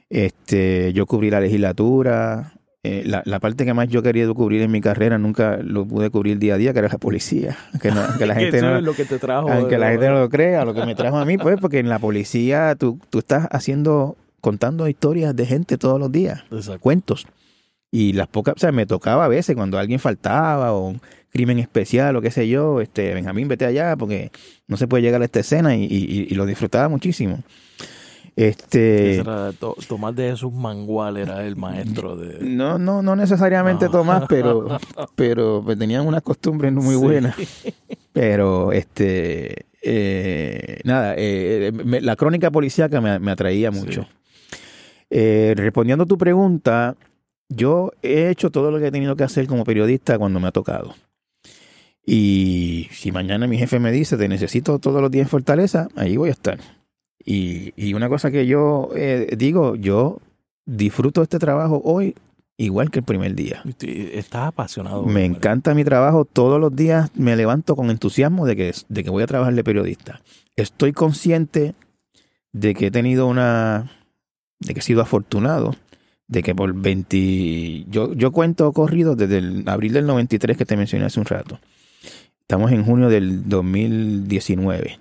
este, yo cubrí la legislatura, eh, la, la parte que más yo quería cubrir en mi carrera nunca lo pude cubrir día a día, que era la policía, que, no- que la Que *laughs* gente no, es lo que te trajo. aunque la gente no lo crea, lo que me trajo a mí, pues, porque en la policía tú, tú estás haciendo, contando historias de gente todos los días Exacto. cuentos. Y las pocas, o sea, me tocaba a veces cuando alguien faltaba o un crimen especial o qué sé yo, este, Benjamín, vete allá porque no se puede llegar a esta escena y, y- y lo disfrutaba muchísimo. Este, Tomás de Jesús Mangual era el maestro de... no, no, no necesariamente No. Tomás, pero, *laughs* pero tenían unas costumbres muy Sí. buenas. *laughs* Pero, este, eh, nada, eh, me- la crónica policíaca me, me atraía Sí. mucho. Eh, respondiendo a tu pregunta, yo he hecho todo lo que he tenido que hacer como periodista cuando me ha tocado. Y si mañana mi jefe me dice, te necesito todos los días en Fortaleza, ahí voy a estar. Y, y una cosa que yo eh, digo, yo disfruto este trabajo hoy igual que el primer día. Estás apasionado. Me hombre. encanta mi trabajo. Todos los días me levanto con entusiasmo de que, de que voy a trabajar de periodista. Estoy consciente de que he tenido una. de que he sido afortunado. De que por 20. Yo, yo cuento corrido desde el abril del 93 que te mencioné hace un rato. Estamos en junio del 2019.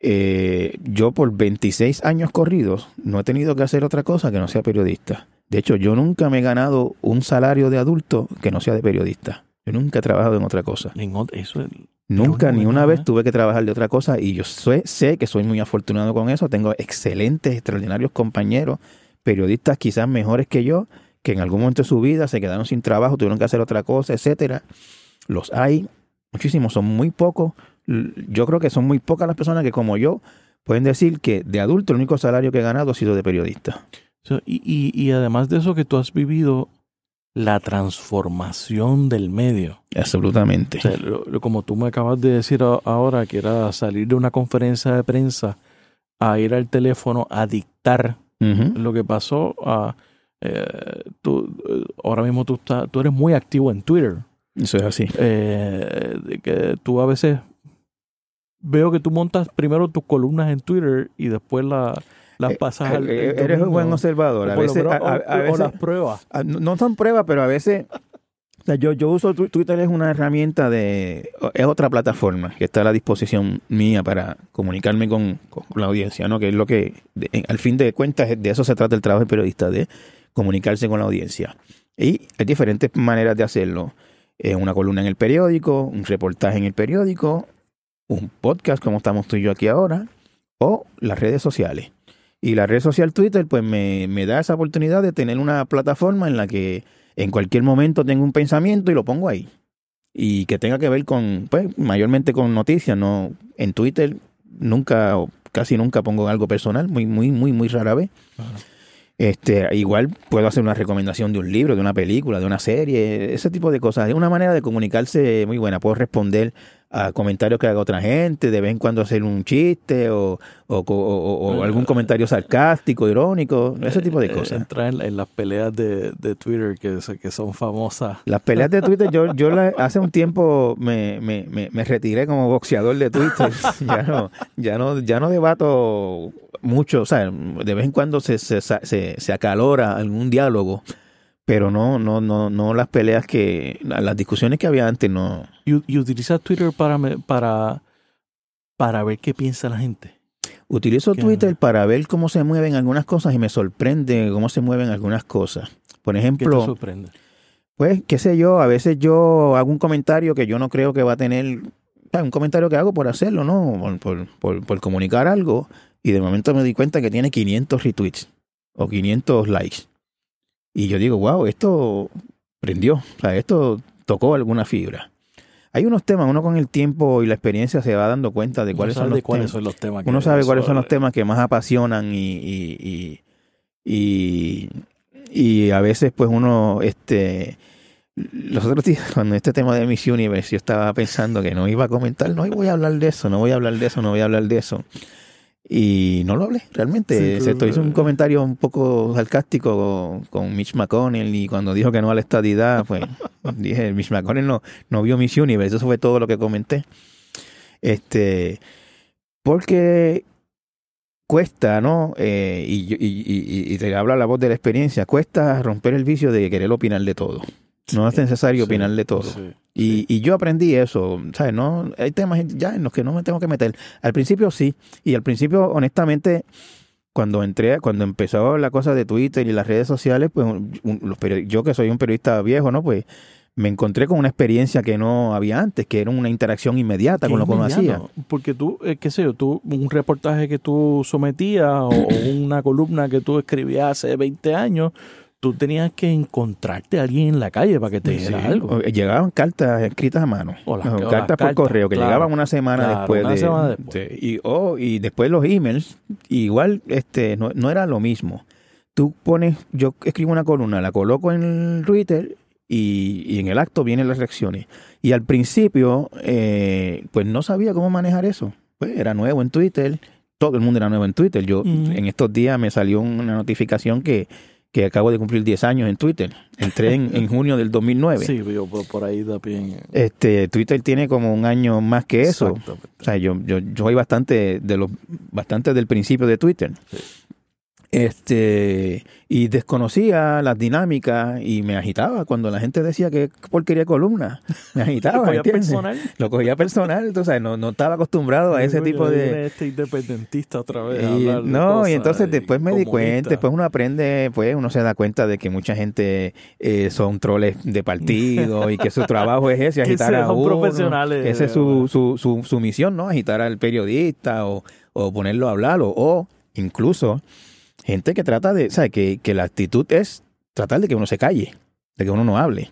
Eh, yo por 26 años corridos no he tenido que hacer otra cosa que no sea periodista. De hecho, yo nunca me he ganado un salario de adulto que no sea de periodista. Yo nunca he trabajado en otra cosa. Ningún- Eso es- Nunca, ni una vez tuve que trabajar de otra cosa y yo sé, sé que soy muy afortunado con eso. Tengo excelentes, extraordinarios compañeros, periodistas quizás mejores que yo, que en algún momento de su vida se quedaron sin trabajo, tuvieron que hacer otra cosa, etcétera. Los hay muchísimos, son muy pocos. Yo creo que son muy pocas las personas que como yo pueden decir que de adulto el único salario que he ganado ha sido de periodista. So, y, y, y además de eso que tú has vivido la transformación del medio. Absolutamente. O sea, lo- lo- como tú me acabas de decir a- ahora, que era salir de una conferencia de prensa a ir al teléfono a dictar lo que pasó. A, eh, tú, ahora mismo tú, estás, tú eres muy activo en Twitter. Eso es así. Eh, que tú a veces veo que tú montas primero tus columnas en Twitter y después la- las Eh, pasas al. eh, el eres un buen observador. A veces, menos- a- a- o- veces- las pruebas. Ah, No son pruebas, pero a veces o sea, yo, yo uso Twitter es una herramienta de es otra plataforma que está a la disposición mía para comunicarme con, con la audiencia, ¿no? Que es lo que de- al fin de cuentas de eso se trata el trabajo del periodista de comunicarse con la audiencia. Y hay diferentes maneras de hacerlo. Eh, una columna en el periódico, un reportaje en el periódico, un podcast como estamos tú y yo aquí ahora, o las redes sociales. Y la red social Twitter, pues me, me da esa oportunidad de tener una plataforma en la que en cualquier momento tengo un pensamiento y lo pongo ahí. Y que tenga que ver con, pues, mayormente con noticias, no en Twitter nunca o casi nunca pongo algo personal, muy, muy, muy, muy rara vez. Claro. Este, igual puedo hacer una recomendación de un libro, de una película, de una serie, ese tipo de cosas. Es una manera de comunicarse muy buena. Puedo responder a comentarios que haga otra gente, de vez en cuando hacer un chiste o, o, o- o- o algún comentario sarcástico, irónico, ese tipo de Eh, cosas. Entrar en, en las peleas de, de Twitter que, que son famosas. Las peleas de Twitter, yo, yo la- hace un tiempo me, me, me, me retiré como boxeador de Twitter. *laughs* ya no, ya no, ya no debato mucho, o sea, de vez en cuando se, se, se, se acalora algún diálogo, pero no, no, no, no las peleas que, las discusiones que había antes, no. Y, y utilizas Twitter para, para, para ver qué piensa la gente. Utilizo Qué- Twitter para ver cómo se mueven algunas cosas y me sorprende cómo se mueven algunas cosas. Por ¿Qué te ejemplo, sorprende? Pues, qué sé yo, a veces yo hago un comentario que yo no creo que va a tener, un comentario que hago por hacerlo, ¿no? Por, por, por- por comunicar algo, y de momento me di cuenta que tiene 500 retweets o 500 likes. Y yo digo, wow, esto prendió, o sea, esto tocó alguna fibra. Hay unos temas, uno con el tiempo y la experiencia se va dando cuenta de Uno cuáles son los de cuáles temas. son los temas. que- Uno sabe cuáles son los temas que más apasionan y, y, y, y, y a veces pues uno, este, los otros días *laughs* cuando este tema de Miss Universe yo estaba pensando que no iba a comentar, no voy a hablar de eso, no voy a hablar de eso, no voy a hablar de eso. Y no lo hablé, realmente. Sí, hice un comentario un poco sarcástico con Mitch McConnell y cuando dijo que no a la estadidad, pues *laughs* dije, Mitch McConnell no, no vio Miss Universe, eso fue todo lo que comenté. Este, porque cuesta, ¿no? Eh, y, y, y- y te habla la voz de la experiencia, cuesta romper el vicio de querer opinar de todo. No es necesario sí, opinar de todo. sí. Y, y yo aprendí eso, ¿sabes? No, hay temas ya en los que no me tengo que meter. Al principio sí, y al principio, honestamente, cuando entré, cuando empezó la cosa de Twitter y las redes sociales, pues un- los yo que soy un periodista viejo, ¿no? Pues me encontré con una experiencia que no había antes, que era una interacción inmediata con lo que uno hacía. Porque tú, eh, qué sé yo, tú, un reportaje que tú sometías o, o una columna que tú escribías hace 20 años, tú tenías que encontrarte a alguien en la calle para que te dijera Sí, algo. o- Llegaban cartas escritas a mano, O las- o o las cartas por correo que claro, llegaban una semana claro, después una de, semana después. y, o- y después los emails, igual este no, no era lo mismo. Tú pones, yo escribo una columna, la coloco en Twitter y, y en el acto vienen las reacciones. Y al principio, eh, pues no sabía cómo manejar eso. Pues era nuevo en Twitter, todo el mundo era nuevo en Twitter. Yo en estos días me salió una notificación que, que acabo de cumplir 10 años en Twitter. Entré en, en *laughs* junio del 2009. Sí, yo por, por ahí también. Este, Twitter tiene como un año más que eso. O sea, yo, yo, yo soy bastante de los, bastante del principio de Twitter. Sí. Este, y desconocía las dinámicas y me agitaba cuando la gente decía que porquería columna. Me agitaba, *laughs* Cogía ¿entiendes? personal. Lo cogía personal, sabes, no, no estaba acostumbrado a ese tipo de... Este independentista otra vez. Y, no, y entonces después me di cuenta, después uno aprende, pues uno se da cuenta de que mucha gente eh, son troles de partido y que su trabajo es ese, *laughs* agitar a uno. profesionales, Esa es su, su, su, su misión, ¿no? Agitar al periodista o, o ponerlo a hablar o, o incluso gente que trata de, ¿sabes? Que, que la actitud es tratar de que uno se calle, de que uno no hable.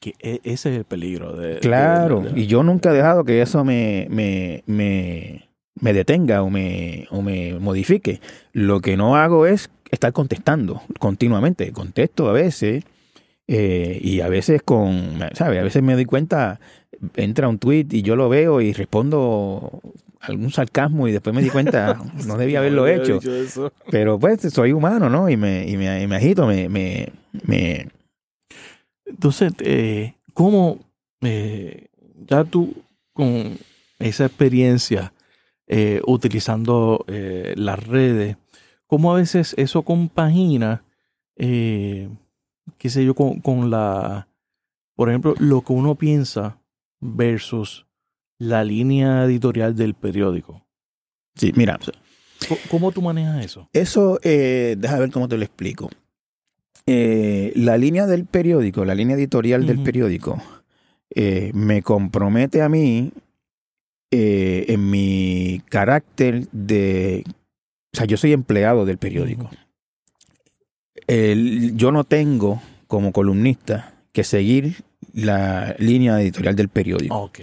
Que e- ese es el peligro. De, Claro, de- de- y yo nunca he dejado que eso me, me, me, me detenga o me, o me modifique. Lo que no hago es estar contestando continuamente. Contesto a veces eh, y a veces con, ¿sabes? A veces me doy cuenta, entra un tweet y yo lo veo y respondo algún sarcasmo y después me di cuenta, *laughs* no debía haberlo hecho. Pero pues soy humano, ¿no? Y me, y me, y me agito, me, me, me, Entonces, eh, ¿cómo eh, ya tú con esa experiencia eh, utilizando eh, las redes, cómo a veces eso compagina, eh, qué sé yo, con, con la, por ejemplo, lo que uno piensa versus la línea editorial del periódico? sí, mira, ¿Cómo, cómo tú manejas eso? Eso, eh, déjame ver cómo te lo explico. Eh, la línea del periódico, la línea editorial del periódico, eh, me compromete a mí eh, en mi carácter de... O sea, yo soy empleado del periódico. El- yo no tengo como columnista que seguir la línea editorial del periódico. Ok,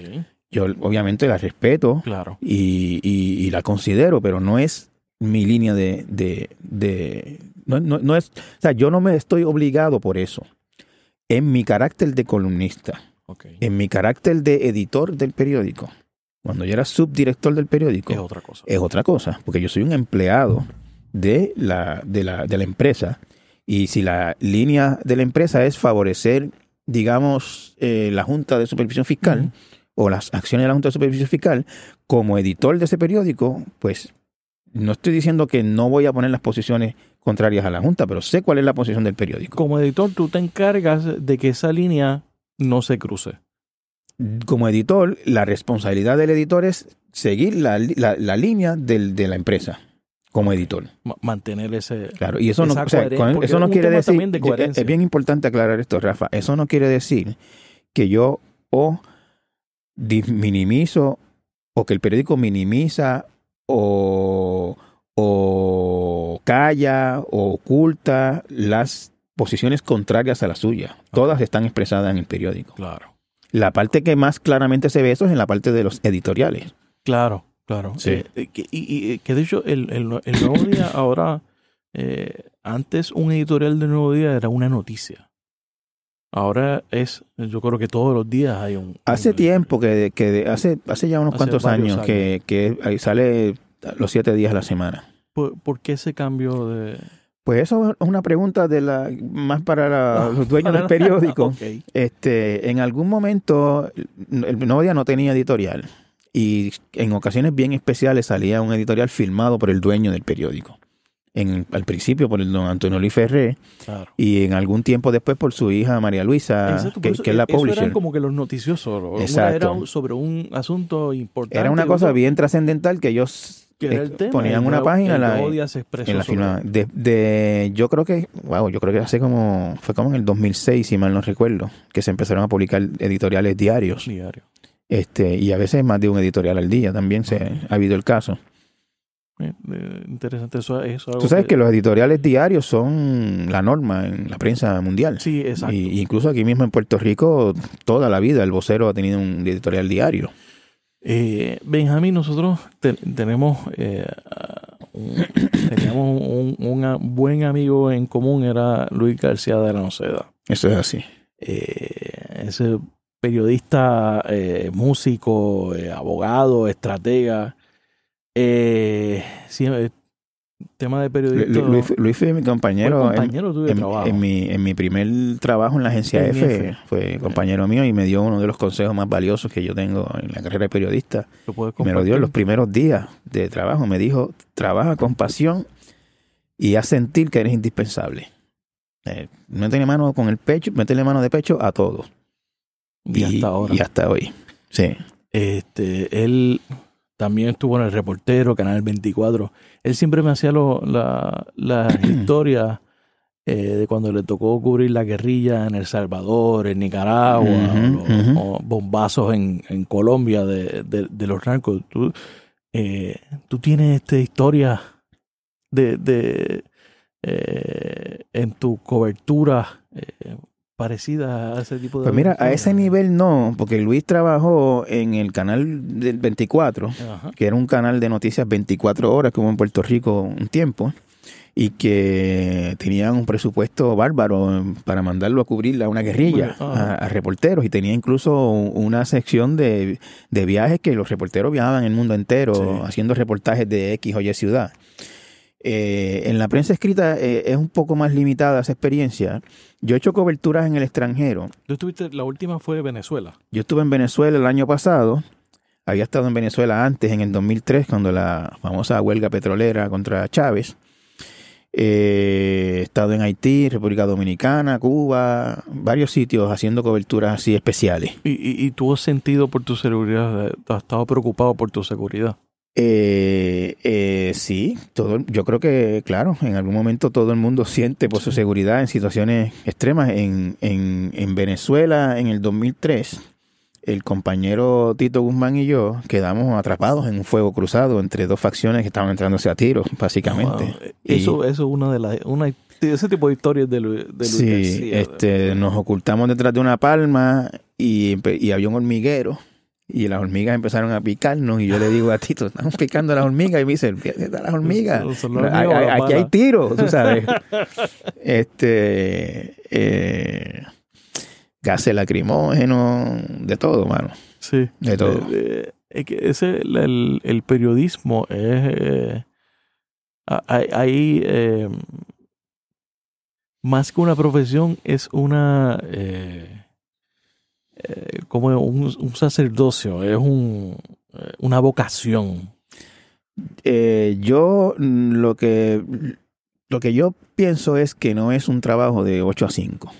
Yo obviamente la respeto, claro. y, y- y la considero, pero no es mi línea de... de, de- no, no- no es, o sea, yo no me estoy obligado por eso. En mi carácter de columnista, en mi carácter de editor del periódico, cuando yo era subdirector del periódico, Es otra cosa. es otra cosa, porque yo soy un empleado de la, de la, de la empresa. Y si la línea de la empresa es favorecer, digamos, eh, la Junta de Supervisión Fiscal. O las acciones de la Junta de Supervisión Fiscal, como editor de ese periódico, pues no estoy diciendo que no voy a poner las posiciones contrarias a la Junta, pero sé cuál es la posición del periódico. Como editor, tú te encargas de que esa línea no se cruce. Como editor, la responsabilidad del editor es seguir la, la- la línea del- de la empresa como editor. Ma- mantener ese. Claro, y eso no, o sea, eso es no quiere decir, de es- bien importante aclarar esto, Rafa, eso no quiere decir que yo o minimizo o que el periódico minimiza o, o calla o oculta las posiciones contrarias a la suya. Todas están expresadas en el periódico. Claro. La parte que más claramente se ve eso es en la parte de los editoriales. Claro, claro. Sí. Eh, eh, y, y que de hecho, el, el, el Nuevo Día ahora. eh, antes un editorial del Nuevo Día era una noticia. Ahora es. Yo creo que todos los días hay un. Hace un- tiempo que, que hace, hace ya unos Hace cuantos varios años, Que, que ahí sale los siete días a la semana. ¿Por, por qué ese cambio de.? Pues eso es una pregunta de la más para la- *laughs* los dueños del periódico. *laughs* Este, en algún momento el Nuevo Día no tenía editorial y en ocasiones bien especiales salía un editorial firmado por el dueño del periódico. En, al principio por el don Antonio Luis Ferré Claro. y en algún tiempo después por su hija María Luisa, Exacto, que, eso- que es la eso publisher. eran como que los noticiosos. Exacto. era sobre un asunto importante. Era una cosa bien trascendental que ellos Que era el tema. ponían el una página la- se en la firma de, de- yo creo que wow yo creo que hace como fue como en el 2006 si mal no recuerdo que se empezaron a publicar editoriales diarios diario. este y a veces más de un editorial al día también se ha habido el caso Eh, eh, interesante eso. eso tú sabes que los editoriales diarios son la norma en la prensa mundial Sí, exacto. y incluso aquí mismo en Puerto Rico toda la vida el vocero ha tenido un editorial diario Eh, Benjamín, nosotros te- tenemos eh, un, *coughs* teníamos un, un buen amigo en común, era Luis García de la Noceda. eso es así Eh, ese periodista, músico, abogado, estratega. Eh, sí, eh, tema de periodista. Lu- Luis, Luis fue mi fue compañero en- de mi, en mi primer trabajo en la agencia En F, F. fue compañero mío y me dio uno de los consejos más valiosos que yo tengo en la carrera de periodista. ¿Lo puedes Me lo dio en los primeros días de trabajo. Me dijo, trabaja con pasión y haz sentir que eres indispensable. Eh, métele mano con el pecho, métele mano de pecho a todos. Y hasta ahora. Y hasta hoy. Sí. Este, él también estuvo en el reportero, Canal 24. Él siempre me hacía lo- la, las *clears throat* historias eh, de cuando le tocó cubrir la guerrilla en El Salvador, en Nicaragua, o bombazos en, en Colombia de, de- de los narcos. Tú, eh, tú tienes esta historia de, de eh, en tu cobertura eh, parecida a ese tipo de Pues mira, a ese nivel no, porque Luis trabajó en el canal del 24 Ajá. que era un canal de noticias 24 horas como en Puerto Rico un tiempo y que tenían un presupuesto bárbaro para mandarlo a cubrir a una guerrilla, a, reporteros y tenía incluso una sección de, de viajes que los reporteros viajaban el mundo entero Sí. haciendo reportajes de X o Y ciudad. Eh, en la prensa escrita eh, es un poco más limitada esa experiencia. Yo he hecho coberturas en el extranjero. Tú estuviste, la última fue Venezuela. Yo estuve en Venezuela el año pasado. Había estado en Venezuela antes, en el 2003, cuando la famosa huelga petrolera contra Chávez. Eh, he estado en Haití, República Dominicana, Cuba, varios sitios haciendo coberturas así especiales. ¿Y, y, y tú has sentido por tu seguridad? ¿Has estado preocupado por tu seguridad? Eh, eh, sí, todo, yo creo que, claro, en algún momento todo el mundo siente por su seguridad en situaciones extremas. En, en, en Venezuela, en el 2003, el compañero Tito Guzmán y yo quedamos atrapados en un fuego cruzado entre dos facciones que estaban entrándose a tiros, básicamente. Wow. Eso, eso es una de las... Una, ese tipo de historias de, Lu- de Luis Sí, García. este, nos ocultamos detrás de una palma y había un hormiguero y las hormigas empezaron a picarnos y yo le digo a Tito, estamos picando las hormigas y me dice, "Olvídate de las hormigas. Aquí hay balas". tiros, tú *laughs* sabes. este, eh, gases lacrimógenos, de todo, mano, Sí. de todo. Eh, eh, es que ese, el, el- el periodismo es... eh, hay, eh, más que una profesión, es una... eh, como un, un sacerdocio, es un, eh, una vocación. Eh, yo mm, lo que lo que yo pienso es que no es un trabajo de 8 a 5,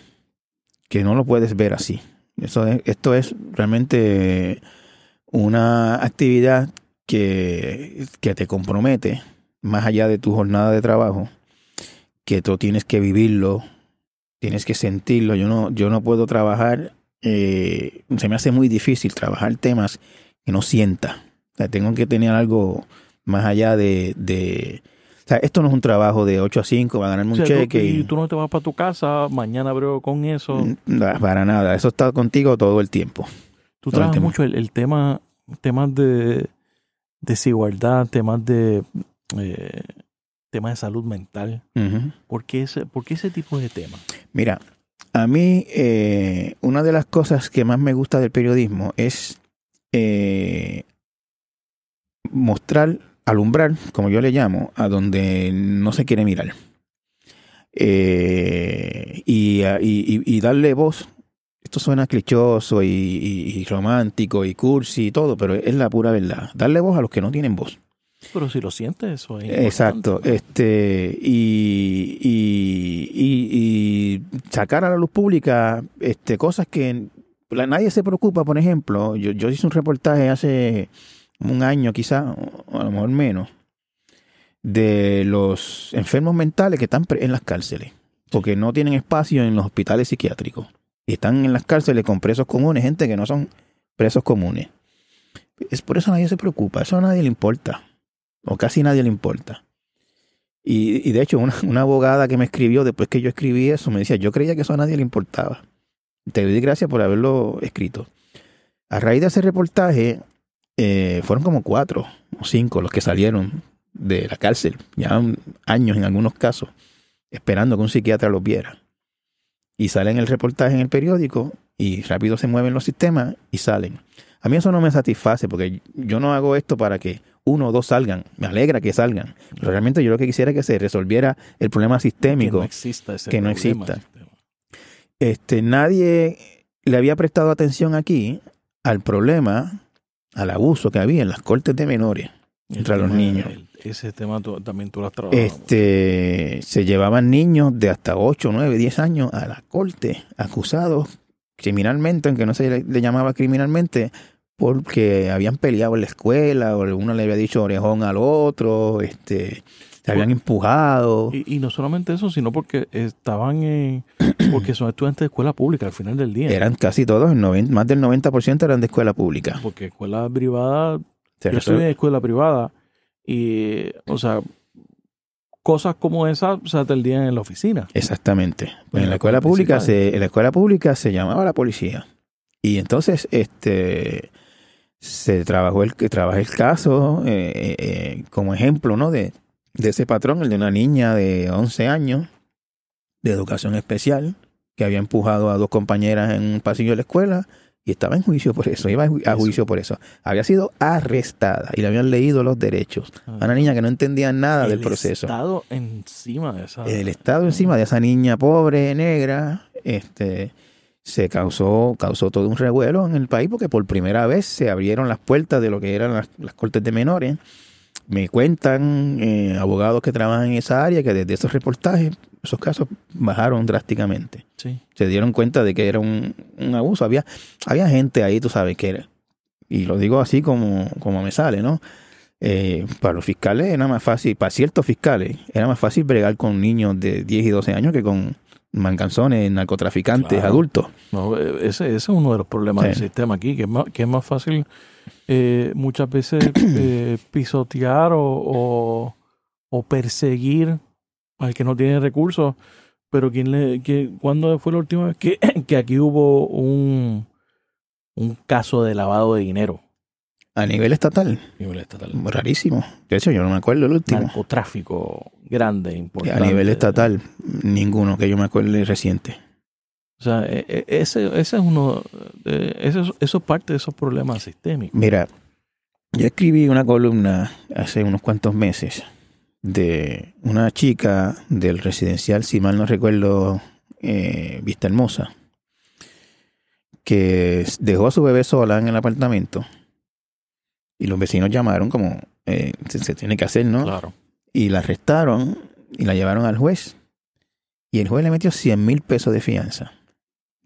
que no lo puedes ver así. Eso es- esto es realmente una actividad que, que te compromete más allá de tu jornada de trabajo, que tú tienes que vivirlo, tienes que sentirlo. Yo no, yo no puedo trabajar, eh, se me hace muy difícil trabajar temas que no sienta. O sea, tengo que tener algo más allá de, de- o sea, esto no es un trabajo de 8 a 5, va a ganarme O un sea, cheque. y tú no te vas para tu casa, mañana brego con eso. No, para nada, eso está contigo todo el tiempo. Tú el trabajas mucho el, el tema, temas de desigualdad, temas de eh, temas de salud mental. Ujú. ¿Por qué ese, por qué ese tipo de temas? Mira, a mí eh, una de las cosas que más me gusta del periodismo es eh, mostrar, alumbrar, como yo le llamo, a donde no se quiere mirar. Eh, y, darle voz. Esto suena clichoso y romántico y cursi y todo, pero es la pura verdad. Darle voz a los que no tienen voz. Pero si lo sientes, eso es importante. Exacto, este y, y, y- y sacar a la luz pública este cosas que nadie se preocupa, por ejemplo, yo, yo hice un reportaje hace un año quizá, o a lo mejor menos, de los enfermos mentales que están en las cárceles, porque no tienen espacio en los hospitales psiquiátricos. Y están en las cárceles con presos comunes, gente que no son presos comunes. Es por eso nadie se preocupa, eso a nadie le importa, o casi nadie le importa. Y, de hecho, una, una, abogada que me escribió después que yo escribí eso, me decía, yo creía que eso a nadie le importaba. Te doy gracias por haberlo escrito. A raíz de ese reportaje, eh, fueron como cuatro o cinco los que salieron de la cárcel, ya años en algunos casos, esperando que un psiquiatra los viera. Y salen el reportaje en el periódico y rápido se mueven los sistemas y salen. A mí eso no me satisface porque yo no hago esto para que uno o dos salgan. Me alegra que salgan. Pero realmente yo lo que quisiera es que se resolviera el problema sistémico. Que no exista ese Que no exista. Este, nadie le había prestado atención aquí al problema, al abuso que había en las cortes de menores entre los niños. ese tema también tú lo has trabajado. Este, se llevaban niños de hasta 8, 9, 10 años a la corte acusados criminalmente, aunque no se le, llamaba criminalmente, porque habían peleado en la escuela, o uno le había dicho orejón al otro, este, se habían empujado. Y, no solamente eso, sino porque estaban en, *clears throat* porque son estudiantes de escuela pública al final del día. Eran casi todos, más del 90% eran de escuela pública. Porque escuela privada, yo estudié en escuela privada y, o sea, cosas como esas se atendían en la oficina. Exactamente. Pues en, la escuela pública se, en la escuela pública se llamaba la policía. Y entonces, este se trabajó el, trabajé el caso eh, eh, eh, como ejemplo, ¿no? De, de ese patrón, el de una niña de 11 años de educación especial que había empujado a dos compañeras en un pasillo de la escuela y estaba en juicio por eso, iba a juicio por eso. Había sido arrestada y le habían leído los derechos. a Una niña que no entendía nada del proceso. El Estado encima de esa. El Estado encima de esa niña pobre, negra, este, se causó, causó todo un revuelo en el país porque por primera vez se abrieron las puertas de lo que eran las, las cortes de menores. Me cuentan eh, abogados que trabajan en esa área que desde esos reportajes esos casos bajaron drásticamente. Se dieron cuenta de que era un, abuso. Había, había gente ahí, tú sabes, que era, y lo digo así como, como me sale, ¿no? Eh, para los fiscales era más fácil, para ciertos fiscales, era más fácil bregar con niños de 10 y 12 años que con mancanzones, narcotraficantes, adultos. No, e, ese, es uno de los problemas del sistema aquí, que es más, que es más fácil eh, muchas veces *coughs* eh, pisotear o, o perseguir al que no tiene recursos, pero ¿quién le, que, ¿cuándo fue la última vez que, *coughs* que aquí hubo un, un caso de lavado de dinero? A nivel estatal. A nivel estatal. Rarísimo. De hecho, yo no me acuerdo el último. Narcotráfico grande, importante. A nivel estatal, ninguno que yo me acuerde reciente. O sea, e, e, ese, ese es uno, eso, eso es parte de esos problemas sistémicos. Mira, yo escribí una columna hace unos cuantos meses de una chica del residencial, si mal no recuerdo, eh, Vista Hermosa, que dejó a su bebé sola en el apartamento y los vecinos llamaron como eh, se, tiene que hacer, ¿no? Claro. Y la arrestaron y la llevaron al juez. Y el juez le metió 100 mil pesos de fianza.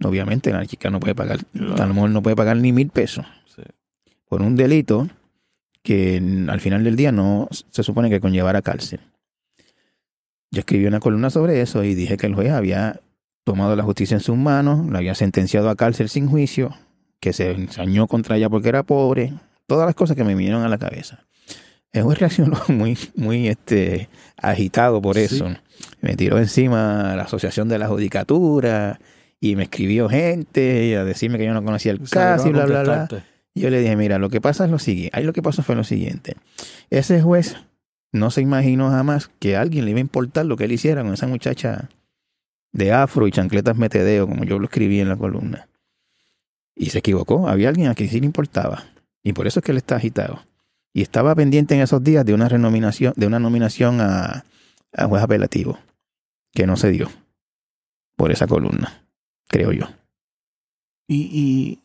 Obviamente la chica no puede pagar, a lo mejor no puede pagar ni mil pesos. Por un delito que al final del día no se supone que conllevara cárcel. Yo escribí una columna sobre eso y dije que el juez había tomado la justicia en sus manos, la había sentenciado a cárcel sin juicio, que se ensañó contra ella porque era pobre, todas las cosas que me vinieron a la cabeza. El juez reaccionó *laughs* muy, muy este, agitado por eso. Me tiró encima la Asociación de la Judicatura y me escribió gente a decirme que yo no conocía el caso y bla, bla, bla. Yo le dije, mira, lo que pasa es lo siguiente. Ahí lo que pasó fue lo siguiente. Ese juez no se imaginó jamás que a alguien le iba a importar lo que él hiciera con esa muchacha de afro y chancletas metedeo, como yo lo escribí en la columna. Y se equivocó. Había alguien a quien sí le importaba. Y por eso es que él está agitado. Y estaba pendiente en esos días de una renominación, de una nominación a, a juez apelativo, que no se dio por esa columna, creo yo. Y,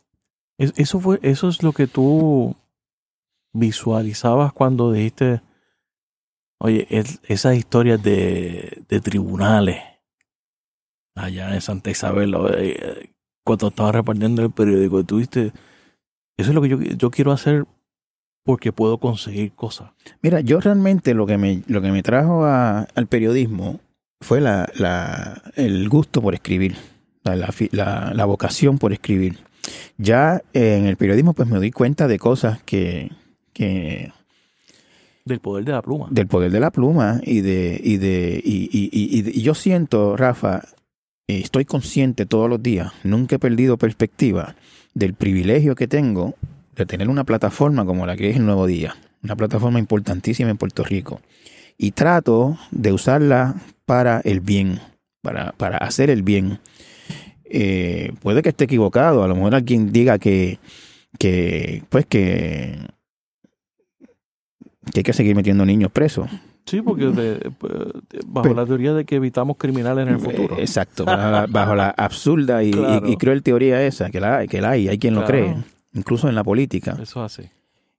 eso fue, eso es lo que tú visualizabas cuando dijiste, oye, esas historias de, de, tribunales allá en Santa Isabel, eh, cuando estaba repartiendo el periódico, tuviste, eso es lo que yo, yo quiero hacer porque puedo conseguir cosas. Mira, yo realmente lo que me, lo que me trajo a- al periodismo fue la, la- el gusto por escribir, la, vocación por escribir. Ya en el periodismo pues me doy cuenta de cosas que, que Del poder de la pluma. del poder de la pluma y de y de y, y- y- yo siento Rafa estoy consciente todos los días nunca he perdido perspectiva del privilegio que tengo de tener una plataforma como la que es el Nuevo Día una plataforma importantísima en Puerto Rico y trato de usarla para el bien para, para hacer el bien Eh, puede que esté equivocado a lo mejor alguien diga que que pues que que hay que seguir metiendo niños presos Sí, porque de- pues, bajo Pe- la teoría de que evitamos criminales en el futuro. Eh, Exacto, bajo la, bajo la absurda y, Claro. y- y cruel teoría esa, que la hay, que la hay, hay quien lo cree, incluso en la política. Eso es así.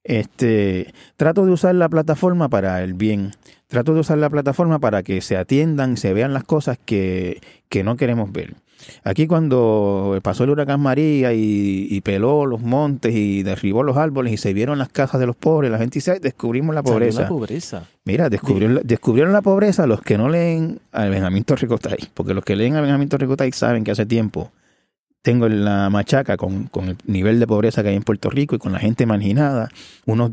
Este, trato de usar la plataforma para el bien. Trato de usar la plataforma para que se atiendan, se vean las cosas que, que no queremos ver. Aquí cuando pasó el huracán María y, y peló los montes y derribó los árboles y se vieron las casas de los pobres, la gente dice, "Ay, descubrimos la pobreza. La pobreza. Mira, descubrieron, la- descubrieron la pobreza los que no leen a Benjamín Torricotay, porque los que leen a Benjamín Torricotay saben que hace tiempo tengo la machaca con, con el nivel de pobreza que hay en Puerto Rico y con la gente marginada. Unos,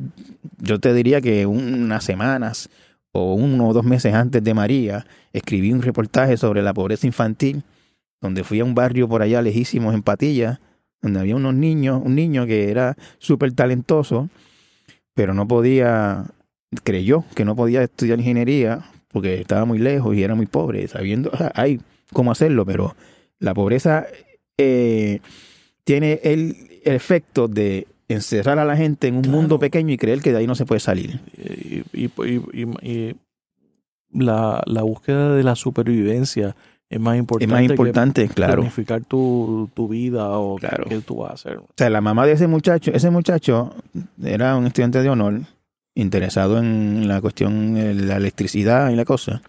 yo te diría que unas semanas o uno o dos meses antes de María, escribí un reportaje sobre la pobreza infantil, donde fui a un barrio por allá lejísimos en Patilla, donde había unos niños, un niño que era súper talentoso, pero no podía creyó que no podía estudiar ingeniería porque estaba muy lejos y era muy pobre, sabiendo, hay cómo hacerlo, pero la pobreza eh, tiene el efecto de encerrar a la gente en un Claro. mundo pequeño y creer que de ahí no se puede salir. Y, y- y- y- y la, la búsqueda de la supervivencia es más Es importante, más que importante, claro. planificar tu, tu vida o Claro. qué tú vas a hacer. O sea, la mamá de ese muchacho, ese muchacho era un estudiante de honor, interesado en la cuestión de la electricidad y la cosa.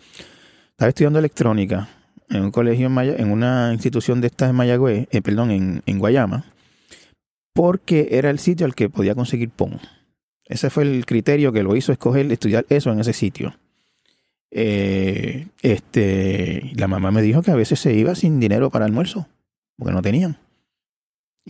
Estaba estudiando electrónica en un colegio en, Maya- en una institución de estas en Mayagüez, eh, perdón, en, en Guayama, porque era el sitio al que podía conseguir PON. Ese fue el criterio que lo hizo escoger estudiar eso en ese sitio. Eh, este, la mamá me dijo que a veces se iba sin dinero para almuerzo, porque no tenían.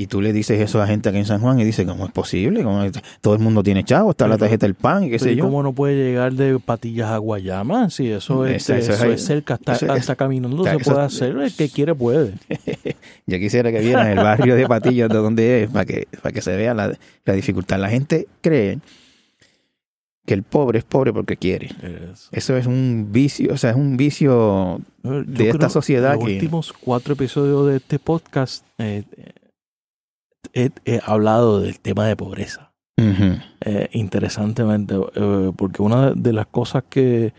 Y tú le dices eso a gente aquí en San Juan y dice, ¿cómo es posible? ¿Cómo es? Todo el mundo tiene chavo, está la tarjeta del pan y qué sé ¿Y yo. cómo no puede llegar de Patillas a Guayama? Si eso es, Eso- eso eso es- es cerca, hasta, eso es- hasta caminando se puede hacer. El que quiere puede. *laughs* Yo quisiera que vieran el barrio de Patillas de donde es, para que, para que se vea la, la dificultad. La gente cree que el pobre es pobre porque quiere. Eso. Eso es un vicio, o sea, es un vicio Yo de esta sociedad Los que... últimos cuatro episodios de este podcast eh, he, he hablado del tema de pobreza. Eh, interesantemente, eh, porque una de las cosas que,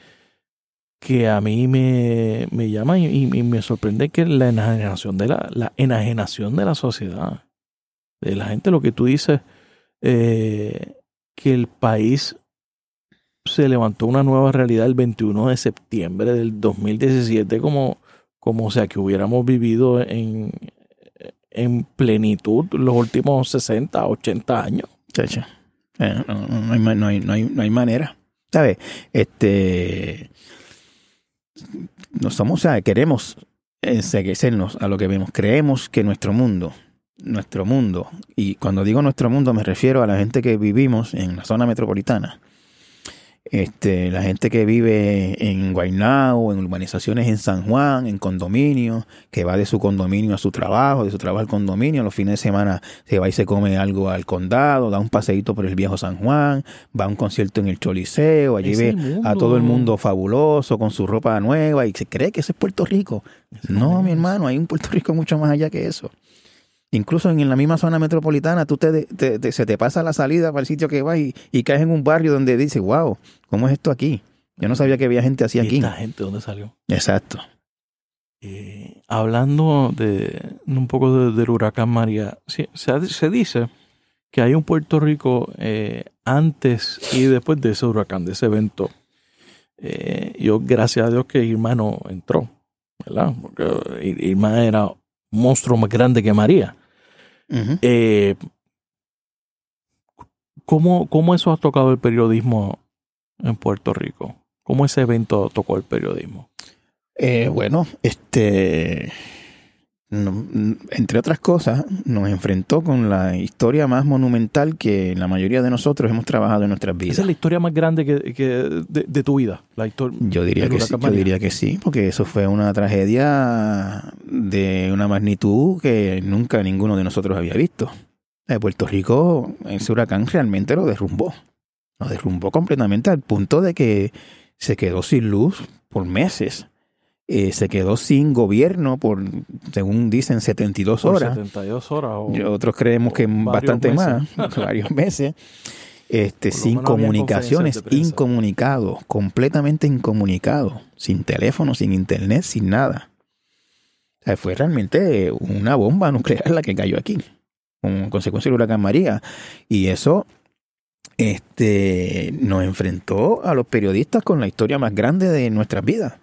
que a mí me, me llama y, y- y me sorprende es que la enajenación de la, la enajenación de la sociedad, de la gente, lo que tú dices, eh, que el país se levantó una nueva realidad el 21 de septiembre del 2017 como, como o sea que hubiéramos vivido en, en plenitud los últimos 60, 80 años. Eh, no, no, hay, no, hay, no, hay, no hay manera. ¿Sabes? Este. No somos, o sea, queremos enseguecernos a lo que vemos. Creemos que nuestro mundo, nuestro mundo, y cuando digo nuestro mundo me refiero a la gente que vivimos en la zona metropolitana. Este, la gente que vive en Guaynao, en urbanizaciones en San Juan, en condominios, que va de su condominio a su trabajo, de su trabajo al condominio, los fines de semana se va y se come algo al condado, da un paseíto por el viejo San Juan, va a un concierto en el Choliseo, allí Es ve a todo el mundo fabuloso con su ropa nueva y se cree que ese es Puerto Rico. No, mi hermano, hay un Puerto Rico mucho más allá que eso. Incluso en la misma zona metropolitana, tú te, te- te- se te pasa la salida para el sitio que vas y, y caes en un barrio donde dices, wow, ¿cómo es esto aquí? Yo no sabía que había gente así ¿Y aquí. esta gente dónde salió? Exacto. Eh, hablando de un poco de- del huracán María, se, se dice que hay un Puerto Rico eh, antes y después de ese huracán, de ese evento. Eh, yo, gracias a Dios que Irma no entró, ¿verdad? Porque Ir- Irma era un monstruo más grande que María. Eh, ¿Cómo, ¿Cómo eso ha tocado el periodismo en Puerto Rico? ¿Cómo ese evento tocó el periodismo? Eh, bueno, este, no- entre otras cosas, nos enfrentó con la historia más monumental que la mayoría de nosotros hemos trabajado en nuestras vidas. Esa es la historia más grande que, que de, de tu vida. La historia. Yo diría que sí, yo diría que sí, porque eso fue una tragedia de una magnitud que nunca ninguno de nosotros había visto. De Puerto Rico, ese huracán realmente lo derrumbó. Lo derrumbó completamente al punto de que se quedó sin luz por meses. Eh, se quedó sin gobierno por, según dicen, 72 Por horas. 72 horas. o- Y Otros creemos que bastante meses. más, *laughs* varios meses. Este, sin comunicaciones, incomunicado, completamente incomunicado, sin teléfono, sin internet, sin nada. O sea, fue realmente una bomba nuclear la que cayó aquí, como consecuencia del huracán María. Y eso este, nos enfrentó a los periodistas con la historia más grande de nuestras vidas.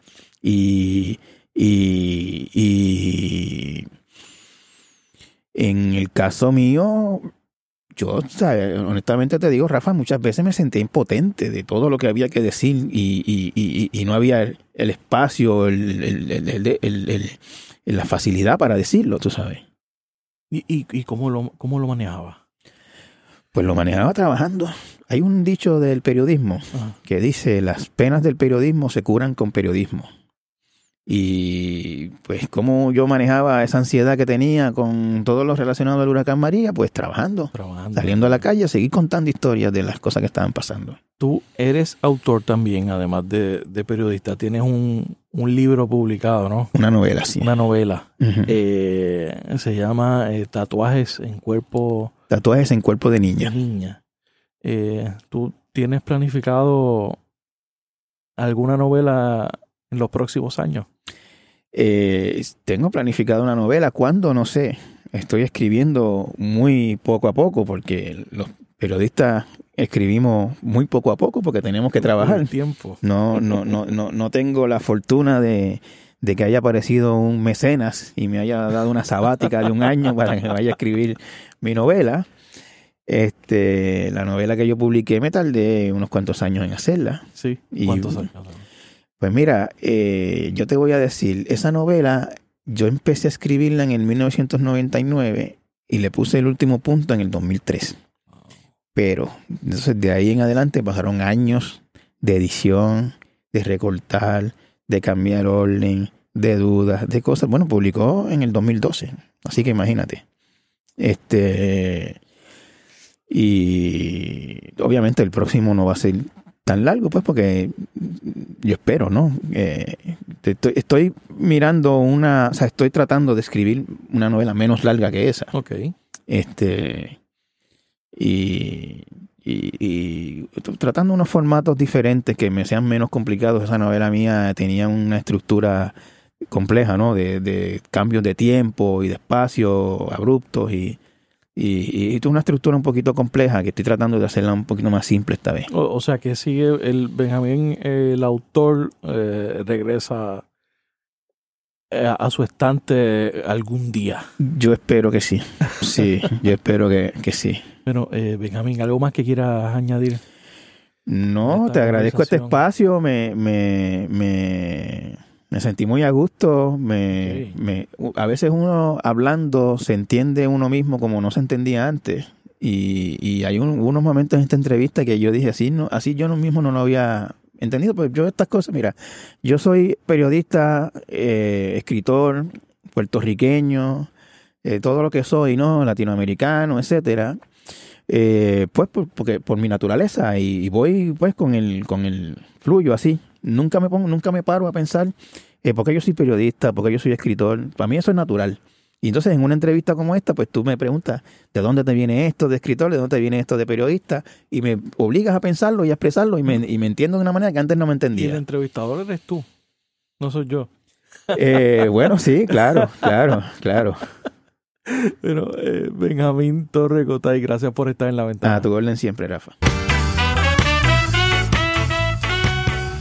Y, y, y en el caso mío, yo, honestamente te digo, Rafa, muchas veces me sentí impotente de todo lo que había que decir y, y- y- y no había el, el espacio, el, el- la facilidad para decirlo, tú sabes. ¿Y, cómo, lo, cómo lo manejaba? Pues lo manejaba trabajando. Hay un dicho del periodismo Ajá. que dice, las penas del periodismo se curan con periodismo. Y pues como yo manejaba esa ansiedad que tenía con todo lo relacionado al huracán María, pues trabajando, Trabajando. saliendo a la calle seguir contando historias de las cosas que estaban pasando. Tú eres autor también, además de, de periodista. Tienes un, un libro publicado, ¿no? Una novela así. Una novela. Eh, se llama eh, Tatuajes en Cuerpo Tatuajes en cuerpo de de niña. Niña. Eh, ¿Tú tienes planificado alguna novela en los próximos años? Eh, tengo planificada una novela. ¿Cuándo? No sé. Estoy escribiendo muy poco a poco porque los periodistas escribimos muy poco a poco porque tenemos que trabajar. El tiempo. No, no, no, no, no tengo la fortuna de, de que haya aparecido un mecenas y me haya dado una sabática de un año para que vaya a escribir mi novela. Este, la novela que yo publiqué me tardé unos cuantos años en hacerla. Sí. Y- ¿Cuántos años? Pues mira, eh, yo te voy a decir, esa novela yo empecé a escribirla en el 1999 y le puse el último punto en el 2003. Pero entonces de ahí en adelante pasaron años de edición, de recortar, de cambiar orden, de dudas, de cosas. Bueno, publicó en el 2012, así que imagínate. Este y obviamente el próximo no va a ser tan largo, pues, porque yo espero, ¿no? Eh, estoy mirando una, o sea, estoy tratando de escribir una novela menos larga que esa. Ok. Este, y, y, y tratando unos formatos diferentes que me sean menos complicados. Esa novela mía tenía una estructura compleja, ¿no? De, de cambios de tiempo y de espacio abruptos y, y, y una estructura un poquito compleja que estoy tratando de hacerla un poquito más simple esta vez. O, o sea que sigue el Benjamín, eh, el autor, eh, regresa eh, a su estante algún día. Yo espero que sí. Sí, *laughs* yo espero que, que sí. Pero, eh, Benjamín, ¿algo más que quieras añadir? No, te agradezco este espacio, me, me, me, me sentí muy a gusto, me, Sí. me, a veces uno hablando se entiende uno mismo como no se entendía antes y, y hay un- unos momentos en esta entrevista que yo dije así, no, así yo mismo no lo había entendido, pues yo estas cosas, mira, yo soy periodista, eh, escritor, puertorriqueño, eh, todo lo que soy, ¿no? Latinoamericano, etcétera. Eh, pues por, porque por mi naturaleza y, y voy pues con el con el fluyo así nunca me pongo nunca me paro a pensar eh, por qué yo soy periodista por qué yo soy escritor para mí eso es natural. Y entonces en una entrevista como esta pues tú me preguntas de dónde te viene esto de escritor de dónde te viene esto de periodista y me obligas a pensarlo y a expresarlo y me, y me entiendo de una manera que antes no me Y el entendía. entrevistador eres tú, no soy yo. Eh, *laughs* bueno sí claro claro claro. Pero, eh, Benjamín Gotay, gracias por estar en la ventana. a tu orden siempre Rafa